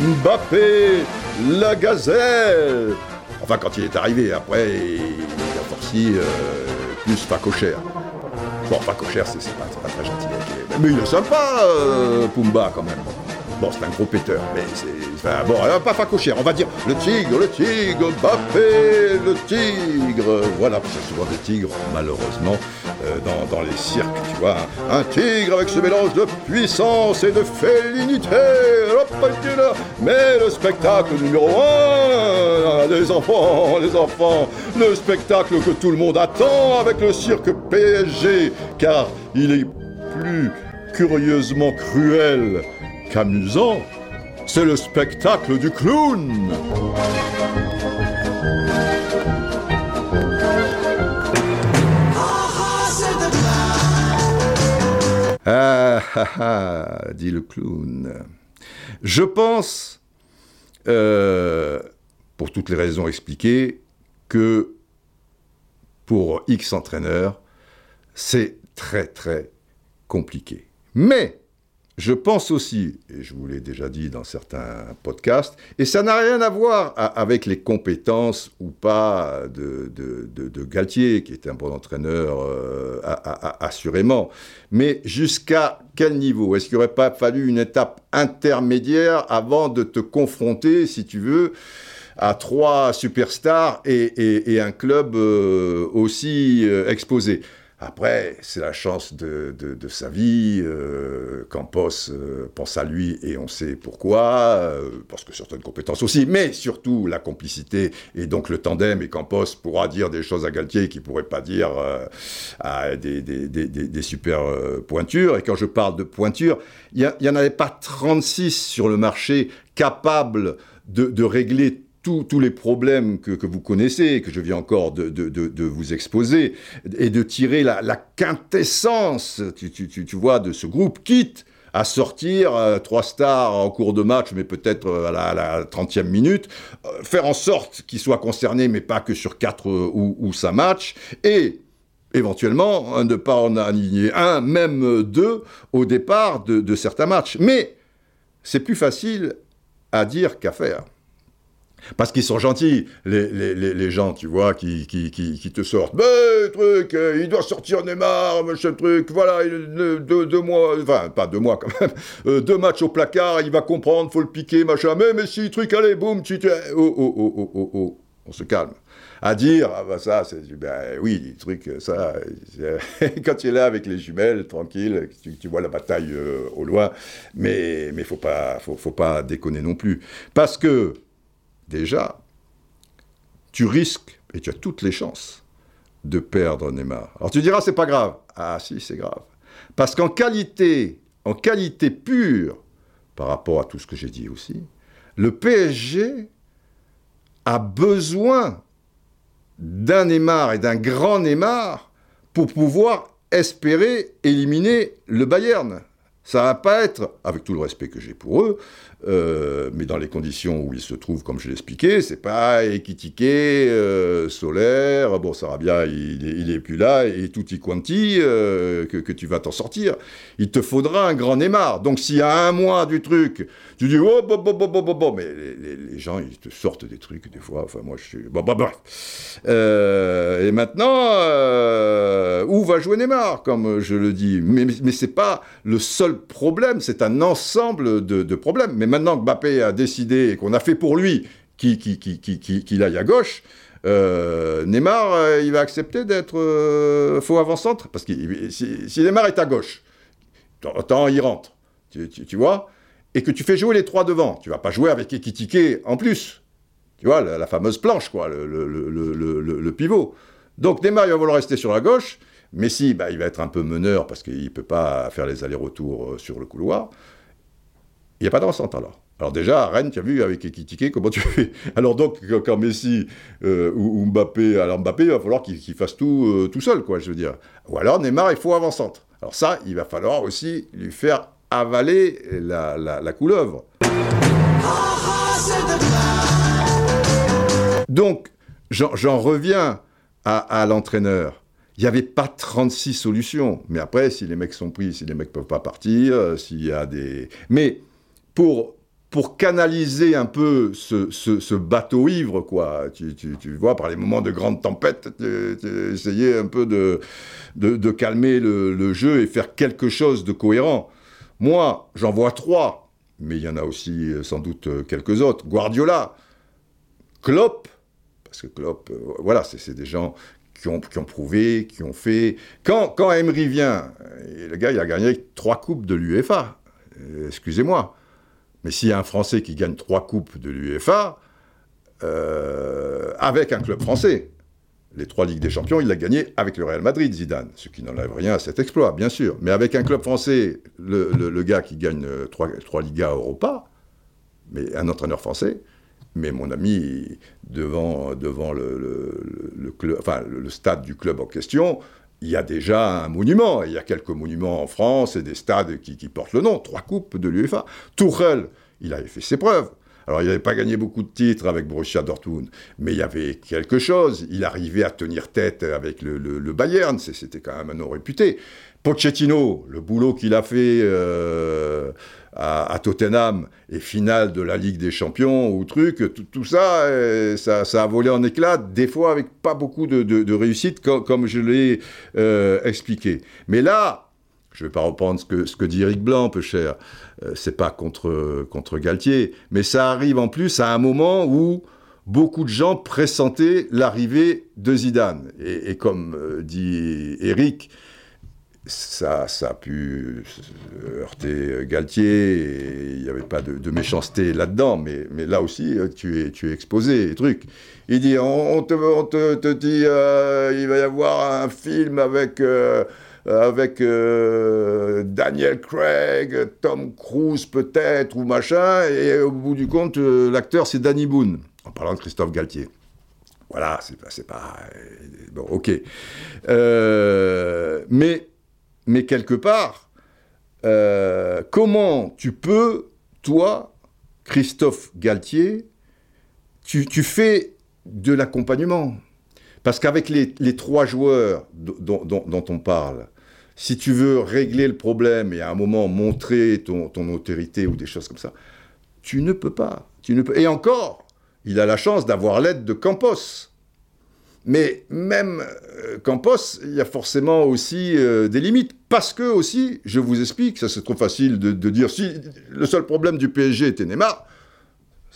[SPEAKER 2] Mbappé, la gazelle. Enfin, quand il est arrivé, après, il a forci euh, plus. Bon, facochère, c'est c'est pas, c'est pas très gentil. Mais il est sympa, euh, Pumba, quand même. Bon, c'est un gros péteur, mais c'est... Enfin, bon, alors, pas facochère, on va dire le tigre, le tigre, Mbappé, le tigre. Voilà, a souvent des tigres, malheureusement, euh, dans, les cirques, tu vois. Un tigre avec ce mélange de puissance et de félinité. Mais le spectacle numéro un, les enfants, les enfants, le spectacle que tout le monde attend avec le cirque PSG, car il est plus curieusement cruel qu'amusant. C'est le spectacle du clown. Ah, ah, ah, dit le clown. Je pense, euh, pour toutes les raisons expliquées, que pour X entraîneurs, c'est très très compliqué. Mais je pense aussi, et je vous l'ai déjà dit dans certains podcasts, et ça n'a rien à voir avec les compétences ou pas de, Galtier, qui est un bon entraîneur euh, assurément, mais jusqu'à quel niveau? Est-ce qu'il n'aurait pas fallu une étape intermédiaire avant de te confronter, si tu veux, à trois superstars et un club euh, aussi euh, exposé? Après, c'est la chance de, de- sa vie. Euh, Campos euh, pense à lui et on sait pourquoi, euh, parce que certaines compétences aussi, mais surtout la complicité et donc le tandem. Et Campos pourra dire des choses à Galtier qu'il ne pourrait pas dire euh, à des, des- des- super euh, pointures. Et quand je parle de pointures, il n'y en avait pas 36 sur le marché capables de, de régler tous- les problèmes que, vous connaissez, que je viens encore de, vous exposer, et de tirer la, quintessence, tu, vois, de ce groupe, quitte à sortir euh, trois stars en cours de match, mais peut-être euh, à la, à la 30e minute, euh, faire en sorte qu'ils soient concernés, mais pas que sur quatre euh, ou, ou cinq matchs, et éventuellement euh, ne pas en aligner un, même deux, au départ de certains matchs. Mais c'est plus facile à dire qu'à faire. Parce qu'ils sont gentils, les, les, les, gens, tu vois, qui, qui, qui, te sortent. Mais, truc, euh, il doit sortir Neymar, machin truc, voilà, il- deux, mois, enfin, pas deux mois quand même, (laughs) euh, deux matchs au placard, il va comprendre, faut le piquer, machin, mais, mais si, truc, allez, boum, tu, tu, oh, oh, oh, oh, oh, oh, on se calme. À dire, ah bah ça, c'est, ben oui, des trucs, ça, (laughs) quand tu es là avec les jumelles, tranquille, tu, vois la bataille euh, au loin, mais, mais faut pas, faut, faut pas déconner non plus. Parce que, déjà, tu risques, et tu as toutes les chances, de perdre Neymar. Alors tu diras, c'est pas grave. Ah si, c'est grave. Parce qu'en qualité, en qualité pure, par rapport à tout ce que j'ai dit aussi, le PSG a besoin d'un Neymar et d'un grand Neymar pour pouvoir espérer éliminer le Bayern. Ça va pas être, avec tout le respect que j'ai pour eux, euh, mais dans les conditions où ils se trouvent, comme je l'ai expliqué, c'est pas Ekitike, euh, Solaire, bon, Sarabia, il, il est plus là, et tutti quanti, euh, que, tu vas t'en sortir. Il te faudra un grand Neymar. Donc, s'il y a un mois du truc, tu dis, oh, bon, bon, bon, bon, bon, bon, mais les, gens, ils te sortent des trucs, des fois, enfin, moi, je suis... Bon, bon, bref. Et maintenant, où va jouer Neymar, comme je le dis? Mais, mais c'est pas le seul problème, c'est un ensemble de, de problèmes. Mais maintenant que Mbappé a décidé et qu'on a fait pour lui qu'il qui, qui, qui, qui- aille à gauche, euh, Neymar, euh, il va accepter d'être euh, faux avant-centre? Parce que si, Neymar est à gauche, tant il rentre, tu, vois, et que tu fais jouer les trois devant, tu vas pas jouer avec Ekitike en plus. Tu vois, la, fameuse planche, quoi, le, pivot. Donc Neymar, il va vouloir rester sur la gauche. Messi, bah, il va être un peu meneur parce qu'il ne peut pas faire les allers-retours sur le couloir. Il n'y a pas d'encentre alors. Alors déjà, à Rennes, tu as vu avec Ekitike comment tu fais? (laughs) Alors donc, quand- Messi euh, ou, Mbappé, alors Mbappé, il va falloir qu'il fasse tout euh, tout seul, quoi, je veux dire. Ou alors Neymar, il faut avant-centre. Alors ça, il va falloir aussi lui faire avaler la, la, couleuvre. Donc, j'en reviens à, à l'entraîneur. Il n'y avait pas 36 solutions. Mais après, si les mecs sont pris, si les mecs peuvent pas partir, euh, s'il y a des... Mais pour, pour canaliser un peu ce, ce- bateau ivre, quoi, tu, tu- tu vois, par les moments de grande tempête, tu- tu- essayer un peu de, de, calmer le, le jeu et faire quelque chose de cohérent. Moi, j'en vois trois, mais il y en a aussi euh, sans doute euh, quelques autres. Guardiola, Klopp, parce que Klopp, euh, voilà, c'est des gens qui ont, qui ont prouvé, qui ont fait. Quand, quand Emery vient, le gars, il a gagné trois coupes de l'UEFA. Excusez-moi. Mais s'il y a un Français qui gagne trois coupes de l'UEFA, euh, avec un club français, les trois Ligues des Champions, il l'a gagné avec le Real Madrid, Zidane, ce qui n'enlève rien à cet exploit, bien sûr. Mais avec un club français, le, gars qui gagne euh, trois, trois Ligas Europa, mais un entraîneur français, mais mon ami, devant, le stade du club en question, il y a déjà un monument. Il y a quelques monuments en France et des stades qui, portent le nom. Trois coupes de l'UEFA. Tourelle, il avait fait ses preuves. Alors, il n'avait pas gagné beaucoup de titres avec Borussia Dortmund, mais il y avait quelque chose. Il arrivait à tenir tête avec le, le- Bayern. C'était quand même un nom réputé. Pochettino, le boulot qu'il a fait euh, à, Tottenham et finale de la Ligue des Champions ou truc, tout, euh, ça, ça a volé en éclats, des fois avec pas beaucoup de, réussite, co- comme, je l'ai euh, expliqué. Mais là, je ne vais pas reprendre ce que, dit Eric Blanc, peu cher, c'est pas contre, contre Galtier, mais ça arrive en plus à un moment où beaucoup de gens pressentaient l'arrivée de Zidane. Et, comme dit Eric, ça, ça a pu heurter Galtier, et il n'y avait pas de, méchanceté là-dedans, mais, mais là aussi, euh, tu es, tu es exposé, truc. Il dit, on, te, on te, te dit, euh, il va y avoir un film avec, euh, avec euh, Daniel Craig, Tom Cruise peut-être, ou machin, et au bout du compte, euh, l'acteur, c'est Danny Boone, en parlant de Christophe Galtier. Voilà, c'est pas, pas, euh, bon, ok. Euh, mais, mais quelque part, euh, comment tu peux, toi, Christophe Galtier, tu, fais de l'accompagnement? Parce qu'avec les, trois joueurs dont on parle, si tu veux régler le problème et à un moment montrer ton, ton autorité ou des choses comme ça, tu ne peux pas. Tu ne peux... Et encore, il a la chance d'avoir l'aide de Campos. Mais même euh, Campos, il y a forcément aussi euh, des limites. Parce que aussi, je vous explique, ça c'est trop facile de, dire si le seul problème du PSG était Neymar,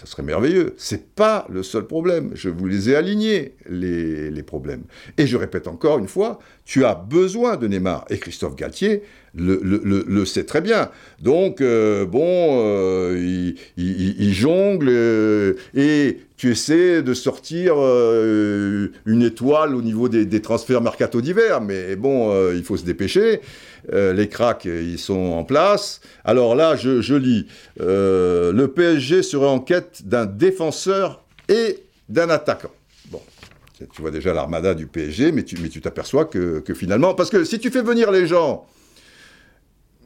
[SPEAKER 2] ça serait merveilleux. C'est pas le seul problème. Je vous les ai alignés, les, problèmes. Et je répète encore une fois, tu as besoin de Neymar. Et Christophe Galtier le, le- le- le sait très bien. Donc, euh, bon, euh, il, jongle euh, et tu essaies de sortir une étoile au niveau des, des transferts mercato d'hiver. Mais bon, il faut se dépêcher. Euh, les cracks, ils sont en place. Alors là, je, lis, euh, le PSG serait en quête d'un défenseur et d'un attaquant. Bon, tu vois déjà l'armada du PSG, mais tu mais t'aperçois que, que finalement, parce que si tu fais venir les gens,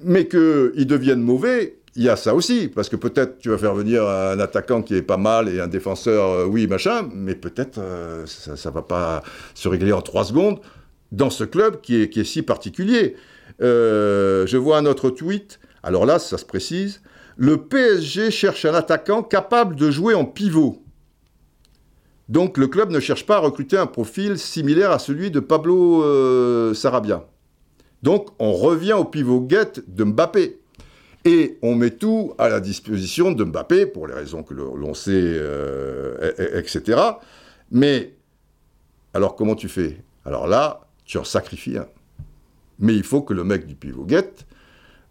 [SPEAKER 2] mais qu'ils deviennent mauvais, il y a ça aussi, parce que peut-être tu vas faire venir un attaquant qui est pas mal et un défenseur, euh, oui, machin, mais peut-être ça ne va pas se régler en trois secondes dans ce club qui est, qui est si particulier. Euh, je vois un autre tweet, alors là, ça se précise, le PSG cherche un attaquant capable de jouer en pivot. Donc le club ne cherche pas à recruter un profil similaire à celui de Pablo euh, Sarabia. Donc on revient au pivot guette de Mbappé. Et on met tout à la disposition de Mbappé, pour les raisons que l'on sait, euh, et- et- etc. Mais, alors comment tu fais? Alors là, tu en sacrifies un. Mais il faut que le mec du pivot guette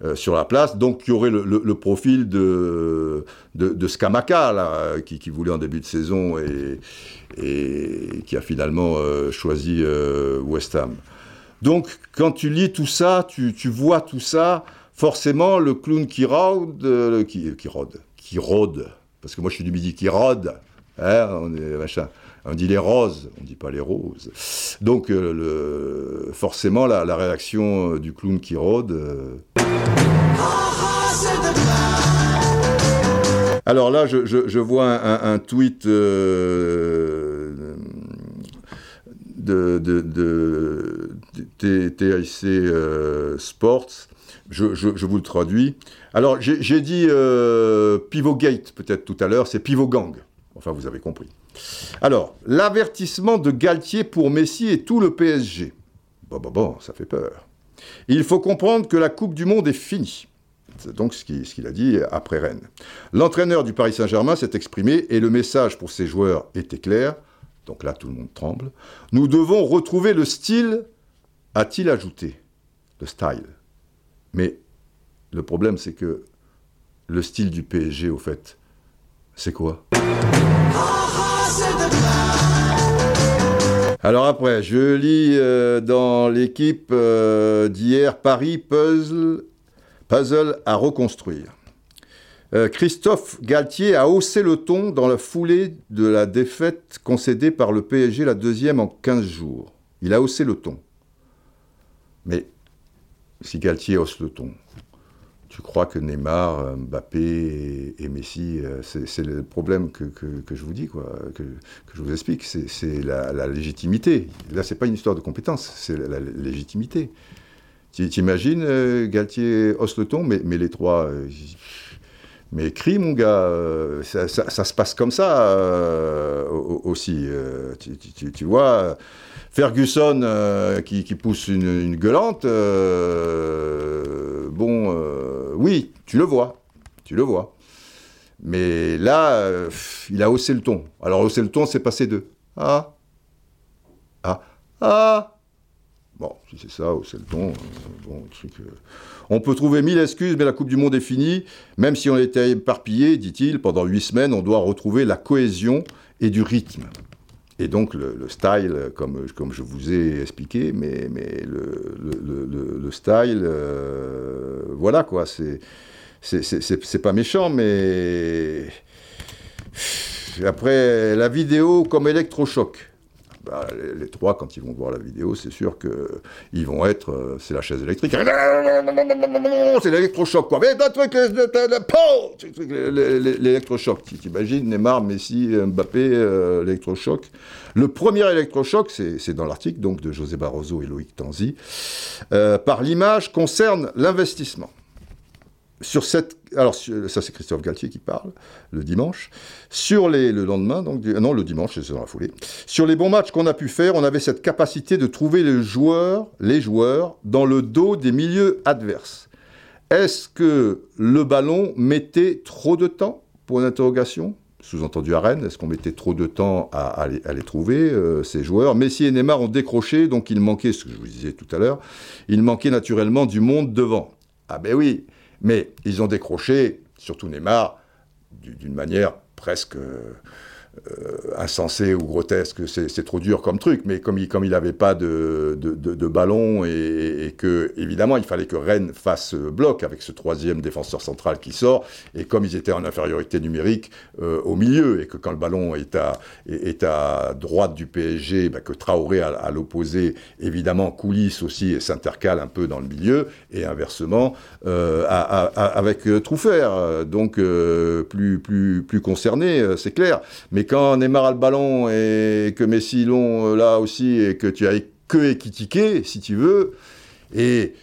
[SPEAKER 2] euh, sur la place, donc qui aurait le, profil de, de, de Scamacca, là, qui, qui voulait en début de saison et, qui a finalement euh, choisi euh, West Ham. Donc, quand tu lis tout ça, tu, tu vois tout ça, forcément, le clown qui rôde, euh, qui, qui rôde, qui rôde, parce que moi je suis du midi, qui rôde, hein, on, est, machin, on dit les roses, on dit pas les roses. Donc, euh, forcément, la, réaction euh, du clown qui rôde. euh, Alors là, je, vois un, tweet de, TIC Sports. Je, vous le traduis. Alors, j'ai dit Pivot Gate peut-être tout à l'heure, c'est Pivot Gang. Enfin, vous avez compris. Alors, l'avertissement de Galtier pour Messi et tout le PSG. Bon, bon, bon, ça fait peur. Il faut comprendre que la Coupe du Monde est finie. C'est donc ce qu'il a dit après Rennes. L'entraîneur du Paris Saint-Germain s'est exprimé et le message pour ses joueurs était clair. Donc là, tout le monde tremble. Nous devons retrouver le style, a-t-il ajouté. Le style. Mais le problème, c'est que le style du PSG, au fait, c'est quoi? Alors après, je lis euh, dans l'équipe euh, d'hier Paris Puzzle, puzzle à reconstruire. Euh, Christophe Galtier a haussé le ton dans la foulée de la défaite concédée par le PSG, la deuxième en 15 jours. Il a haussé le ton. Mais si Galtier hausse le ton, tu crois que Neymar, euh, Mbappé et, Messi, euh, c'est le problème que, je vous dis, que, je vous explique, c'est la, légitimité. Là, c'est pas une histoire de compétence, c'est la, légitimité. T'imagines, euh, Galtier hausse le ton, mais, les trois, mais crie, mon gars, ça, se passe comme ça au- au- aussi. tu vois, Ferguson euh, qui, pousse une, gueulante, euh, bon, euh, oui, tu le vois, tu le vois. Mais là, il a haussé le ton. Alors, hausser le ton, c'est passé de Ah, Ah, Ah. Bon, si c'est ça, hausser le ton, bon, truc. On peut trouver mille excuses, mais la Coupe du Monde est finie. Même si on était éparpillé, dit-il, pendant huit semaines, on doit retrouver la cohésion et du rythme. Et donc le, le style, comme, comme je vous ai expliqué, mais, mais le, le- le- le style, euh, voilà quoi, c'est- c'est pas méchant, mais après la vidéo comme électrochoc. Bah, les, trois, quand ils vont voir la vidéo, c'est sûr que ils vont être, euh, c'est la chaise électrique, c'est l'électrochoc quoi. Mais truc, l'électrochoc. T'imagines Neymar, Messi, Mbappé, euh, l'électrochoc. Le premier électrochoc, c'est c'est dans l'article donc de José Barroso et Loïc Tanzi, euh, par l'image concerne l'investissement sur cette, alors ça c'est Christophe Galtier qui parle le dimanche. Sur les, le lendemain, donc non le dimanche, c'est dans la foulée. Sur les bons matchs qu'on a pu faire, on avait cette capacité de trouver les joueurs, les joueurs dans le dos des milieux adverses. Est-ce que le ballon mettait trop de temps? Pour une interrogation. Sous-entendu à Rennes, est-ce qu'on mettait trop de temps à, à les trouver, euh, ces joueurs? Messi et Neymar ont décroché, donc il manquait, ce que je vous disais tout à l'heure, il manquait naturellement du monde devant. Ah ben oui, mais ils ont décroché, surtout Neymar, du- d'une manière presque euh, euh, insensée ou grotesque. C'est trop dur comme truc, mais comme il comme il n'avait pas de, de, ballon et, et que, évidemment, il fallait que Rennes fasse bloc avec ce troisième défenseur central qui sort, et comme ils étaient en infériorité numérique euh, au milieu, et que quand le ballon est à, est, à droite du PSG, bah, que Traoré à, l'opposé, évidemment, coulisse aussi et s'intercale un peu dans le milieu, et inversement, euh, avec euh, Trouffert, euh, donc euh, plus, plus, plus concerné, euh, c'est clair. Mais quand Neymar a le ballon et que Messi l'ont euh, là aussi, et que tu as que équitiqué, si tu veux, et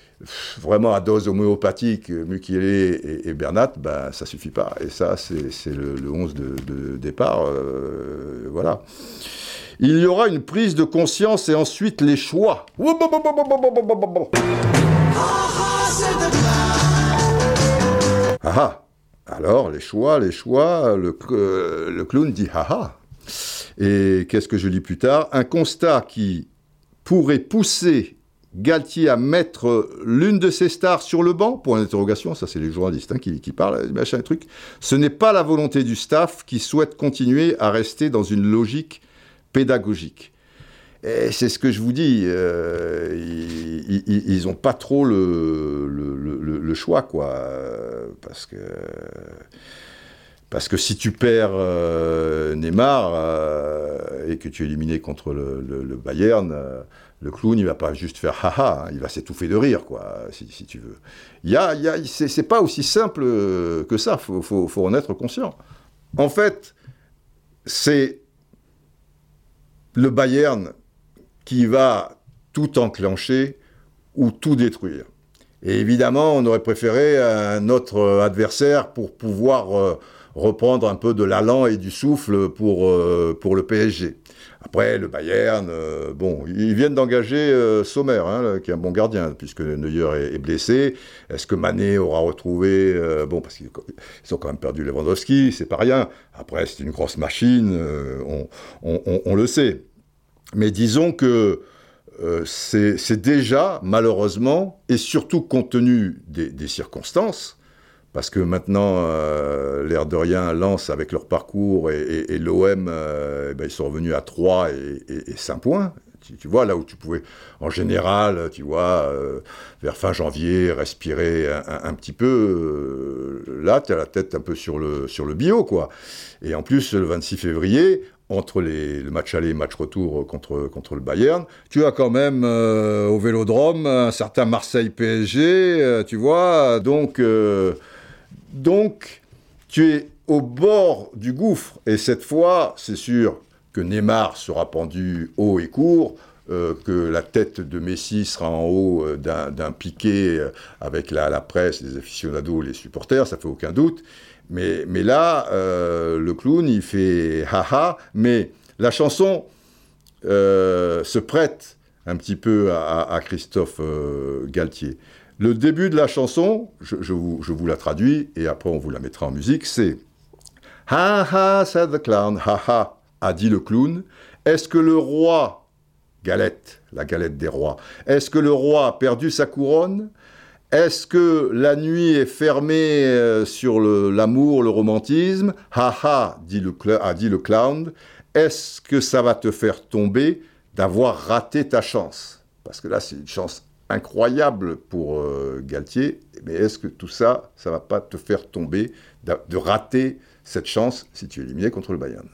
[SPEAKER 2] vraiment à dose homéopathique, euh, Mukiele et, et Bernat, ben, ça suffit pas. Et ça, c'est le, le 11 de, de départ. euh, voilà. Il y aura une prise de conscience et ensuite les choix. Ah ah. Alors, les choix, les choix, le, euh, clown dit ah ah. Et qu'est-ce que je lis plus tard? Un constat qui pourrait pousser Galtier à mettre l'une de ses stars sur le banc? Point d'interrogation, ça c'est les journalistes hein, qui, qui parlent, machin truc. Ce n'est pas la volonté du staff qui souhaite continuer à rester dans une logique pédagogique. C'est ce que je vous dis, euh, ils- n'ont pas trop le, choix, quoi. Parce que, parce que si tu perds euh, Neymar euh, et que tu es éliminé contre le, Bayern, le clown, il va pas juste faire haha, hein, il va s'étouffer de rire, quoi, si, tu veux. Y a, y a, c'est pas aussi simple que ça, faut, faut en être conscient. En fait, c'est le Bayern qui va tout enclencher ou tout détruire. Et évidemment, on aurait préféré un autre adversaire pour pouvoir euh, reprendre un peu de l'allant et du souffle pour, euh, pour le PSG. Après, le Bayern, euh, bon, ils viennent d'engager euh, Sommer, hein, qui est un bon gardien, puisque Neuer est, blessé. Est-ce que Mané aura retrouvé... euh, bon, parce qu'ils ils ont quand même perdu Lewandowski, c'est pas rien. Après, c'est une grosse machine, euh, on le sait. Mais disons que euh, c'est déjà, malheureusement, et surtout compte tenu des, circonstances, parce que maintenant, euh, l'air de rien, Lens, avec leur parcours, et, l'OM, euh, eh ben, ils sont revenus à 3 et, et, et 5 points. Tu, vois, là où tu pouvais, en général, tu vois, euh, vers fin janvier, respirer un, petit peu, là, tu as la tête un peu sur le, sur le bio, quoi. Et en plus, le 26 février, entre les, le match aller et match retour contre, contre le Bayern, tu as quand même euh, au Vélodrome un certain Marseille-PSG, euh, tu vois, donc, euh, donc tu es au bord du gouffre, et cette fois, c'est sûr que Neymar sera pendu haut et court, euh, que la tête de Messi sera en haut euh, d'un piquet euh, avec la, la presse, les aficionados, les supporters, ça fait aucun doute. Mais, là, euh, le clown, il fait haha, mais la chanson euh, se prête un petit peu à, Christophe euh, Galtier. Le début de la chanson, je, je vous, je vous la traduis et après on vous la mettra en musique, c'est Ha ha, said the clown. Ha ha, a dit le clown. Est-ce que le roi, galette, la galette des rois, est-ce que le roi a perdu sa couronne? Est-ce que la nuit est fermée euh, sur l'amour, le, romantisme? Ha ha, dit le, a dit le clown. Est-ce que ça va te faire tomber d'avoir raté ta chance? Parce que là, c'est une chance incroyable pour euh, Galtier. Mais est-ce que tout ça, ça va pas te faire tomber de rater cette chance si tu es éliminé contre le Bayern?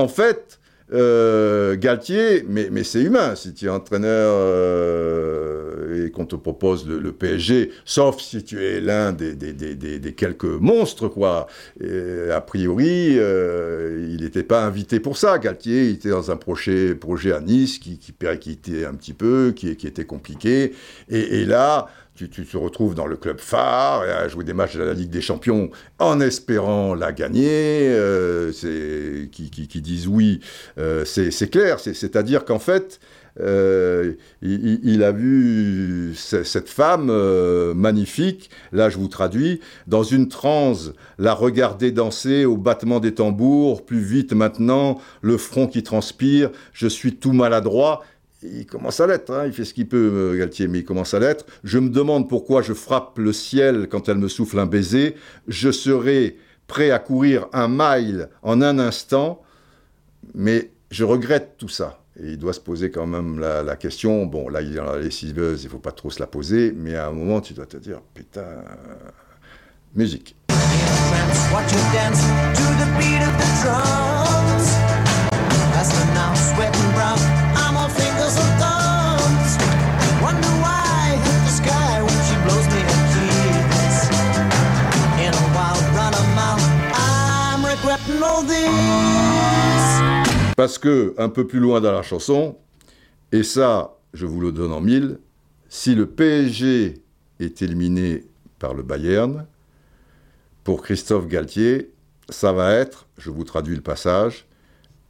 [SPEAKER 2] En fait, euh, Galtier, mais, c'est humain, si tu es entraîneur euh, et qu'on te propose le, le PSG, sauf si tu es l'un des, quelques monstres, quoi. A priori, euh, il n'était pas invité pour ça. Galtier, il était dans un projet, à Nice qui, qui périclitait un petit peu, qui, qui était compliqué. Et là, tu, te retrouves dans le club phare, à jouer des matchs de la Ligue des Champions en espérant la gagner. euh, qui, disent oui, euh, c'est, clair. C'est, c'est-à-dire qu'en fait, euh, il, a vu ce- cette femme euh, magnifique, là je vous traduis, dans une transe, la regarder danser au battement des tambours, plus vite maintenant, le front qui transpire, je suis tout maladroit. Il commence à l'être, hein, il fait ce qu'il peut, euh, Galtier, mais il commence à l'être. Je me demande pourquoi je frappe le ciel quand elle me souffle un baiser. Je serai prêt à courir un mile en un instant, mais je regrette tout ça. Et il doit se poser quand même la, la question. Bon, là, il est dans la lessiveuse, il faut pas trop se la poser, mais à un moment, tu dois te dire, putain, musique. Parce que, un peu plus loin dans la chanson, et ça, je vous le donne en mille, si le PSG est éliminé par le Bayern, pour Christophe Galtier, ça va être, je vous traduis le passage,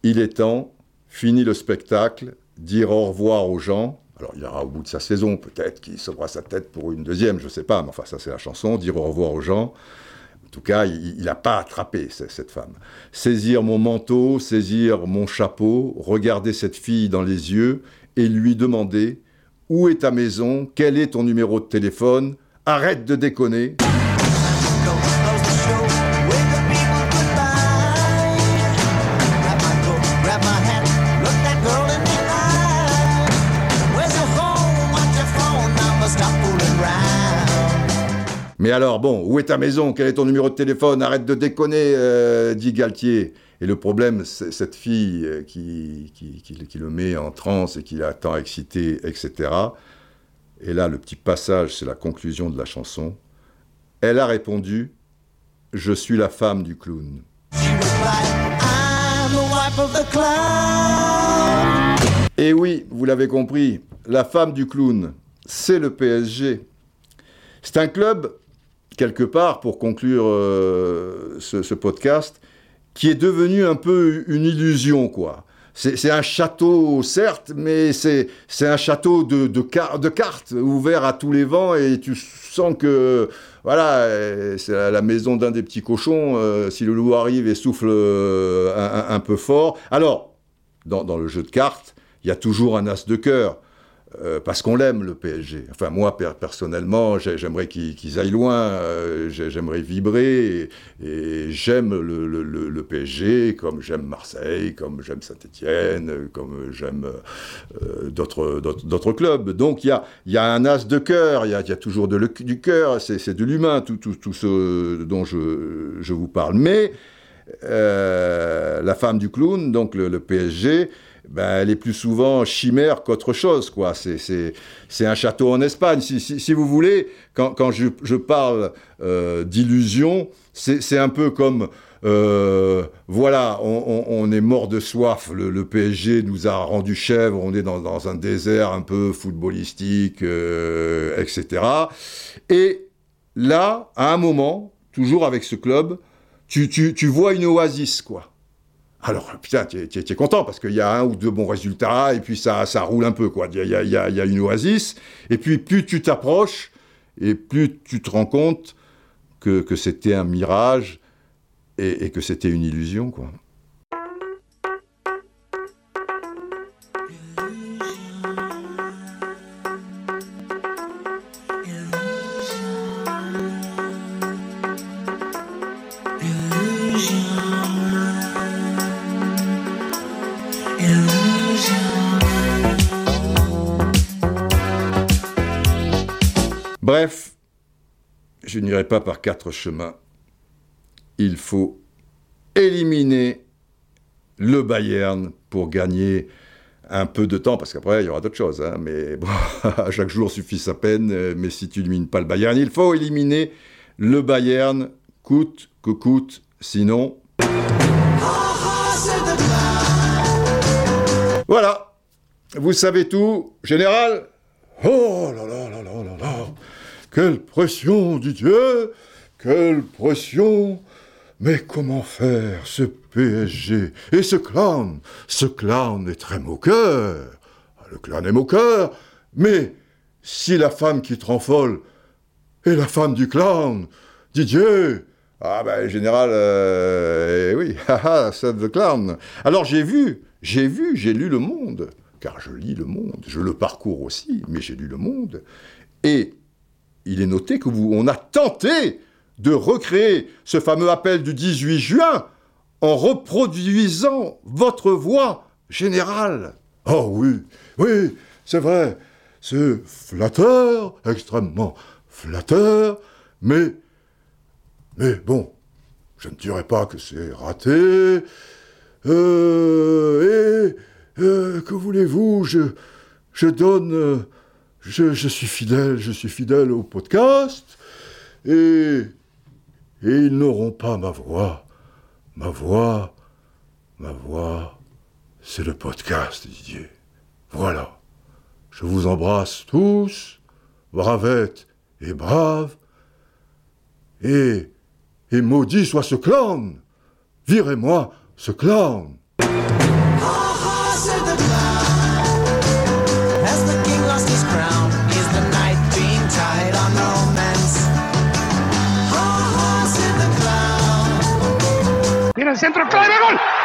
[SPEAKER 2] il est temps, fini le spectacle, dire au revoir aux gens. Alors il y aura au bout de sa saison, peut-être qu'il sauvera sa tête pour une deuxième, je sais pas, mais enfin ça c'est la chanson, dire au revoir aux gens. En tout cas, il n'a pas attrapé ce- cette femme. Saisir mon manteau, saisir mon chapeau, regarder cette fille dans les yeux et lui demander où est ta maison, quel est ton numéro de téléphone, arrête de déconner. Mais alors, bon, où est ta maison? Quel est ton numéro de téléphone? Arrête de déconner, euh, dit Galtier. Et le problème, c'est cette fille euh, qui, qui, qui- qui le met en transe et qui l'attend excité, etc. Et là, le petit passage, c'est la conclusion de la chanson. Elle a répondu Je suis la femme du clown. Et oui, vous l'avez compris, la femme du clown, c'est le PSG. C'est un club, quelque part, pour conclure euh, ce, podcast, qui est devenu un peu une illusion, quoi. C'est un château, certes, mais c'est un château de, de, car- de cartes, ouvert à tous les vents, et tu sens que, voilà, c'est la, maison d'un des petits cochons, euh, si le loup arrive et souffle euh, un- peu fort. Alors, dans le jeu de cartes, il y a toujours un as de cœur. Euh, parce qu'on l'aime, le PSG. Enfin, moi, per- personnellement, j'ai- j'aimerais qu'ils aillent loin, euh, j'ai- j'aimerais vibrer, et, j'aime le, PSG, comme j'aime Marseille, comme j'aime Saint-Étienne, comme j'aime euh, d'autres clubs. Donc, il y a, un as de cœur, il y a, toujours du cœur, c'est de l'humain, tout, ce dont je, vous parle. Mais la femme du clown, donc le PSG, ben, elle est plus souvent chimère qu'autre chose, quoi. C'est, un château en Espagne. Si, si, vous voulez, quand, quand je, je parle euh, d'illusion, c'est, un peu comme euh, voilà, on, on- est mort de soif. Le, PSG nous a rendu chèvres. On est dans, dans un désert un peu footballistique, euh, etc. Et là, à un moment, toujours avec ce club, tu, tu, tu vois une oasis, quoi. Alors, putain, tu es, content parce qu'il y a un ou deux bons résultats et puis ça, ça roule un peu, quoi. Il y y a- une oasis. Et puis, plus tu t'approches et plus tu te rends compte que, c'était un mirage et que c'était une illusion, quoi. Je n'irai pas par quatre chemins. Il faut éliminer le Bayern pour gagner un peu de temps, parce qu'après, il y aura d'autres choses. hein, mais (laughs) bon, chaque jour suffit sa peine. euh, Mais si tu n'élimines pas le Bayern, il faut éliminer le Bayern, coûte que coûte. Sinon, voilà. Vous savez tout. Général Oh là là là là là là Quelle pression, Didier Quelle pression. Mais comment faire ce PSG Et ce clown? Ce clown est très moqueur. Le clown est moqueur. Mais si la femme qui folle est la femme du clown Didier ah ben, général, euh, eh oui, (laughs) haha, save the clown. Alors j'ai vu, j'ai vu, j'ai lu Le Monde, car je lis Le Monde, je le parcours aussi, mais j'ai lu Le Monde. Et il est noté que vous, on a tenté de recréer ce fameux appel du 18 juin en reproduisant votre voix générale. Oh oui, oui, c'est vrai, c'est flatteur, extrêmement flatteur, mais mais bon, je ne dirais pas que c'est raté. Euh, et euh, que voulez-vous? Je, je donne. Je, suis fidèle, je suis fidèle au podcast. Et, et ils n'auront pas ma voix. Ma voix, ma voix, c'est le podcast, Didier. Voilà. Je vous embrasse tous, bravettes et braves. Et et maudit soit ce clown Virez-moi ce clown
[SPEAKER 1] Ha ha, said the clown.
[SPEAKER 3] Tira el centro, clave, gol.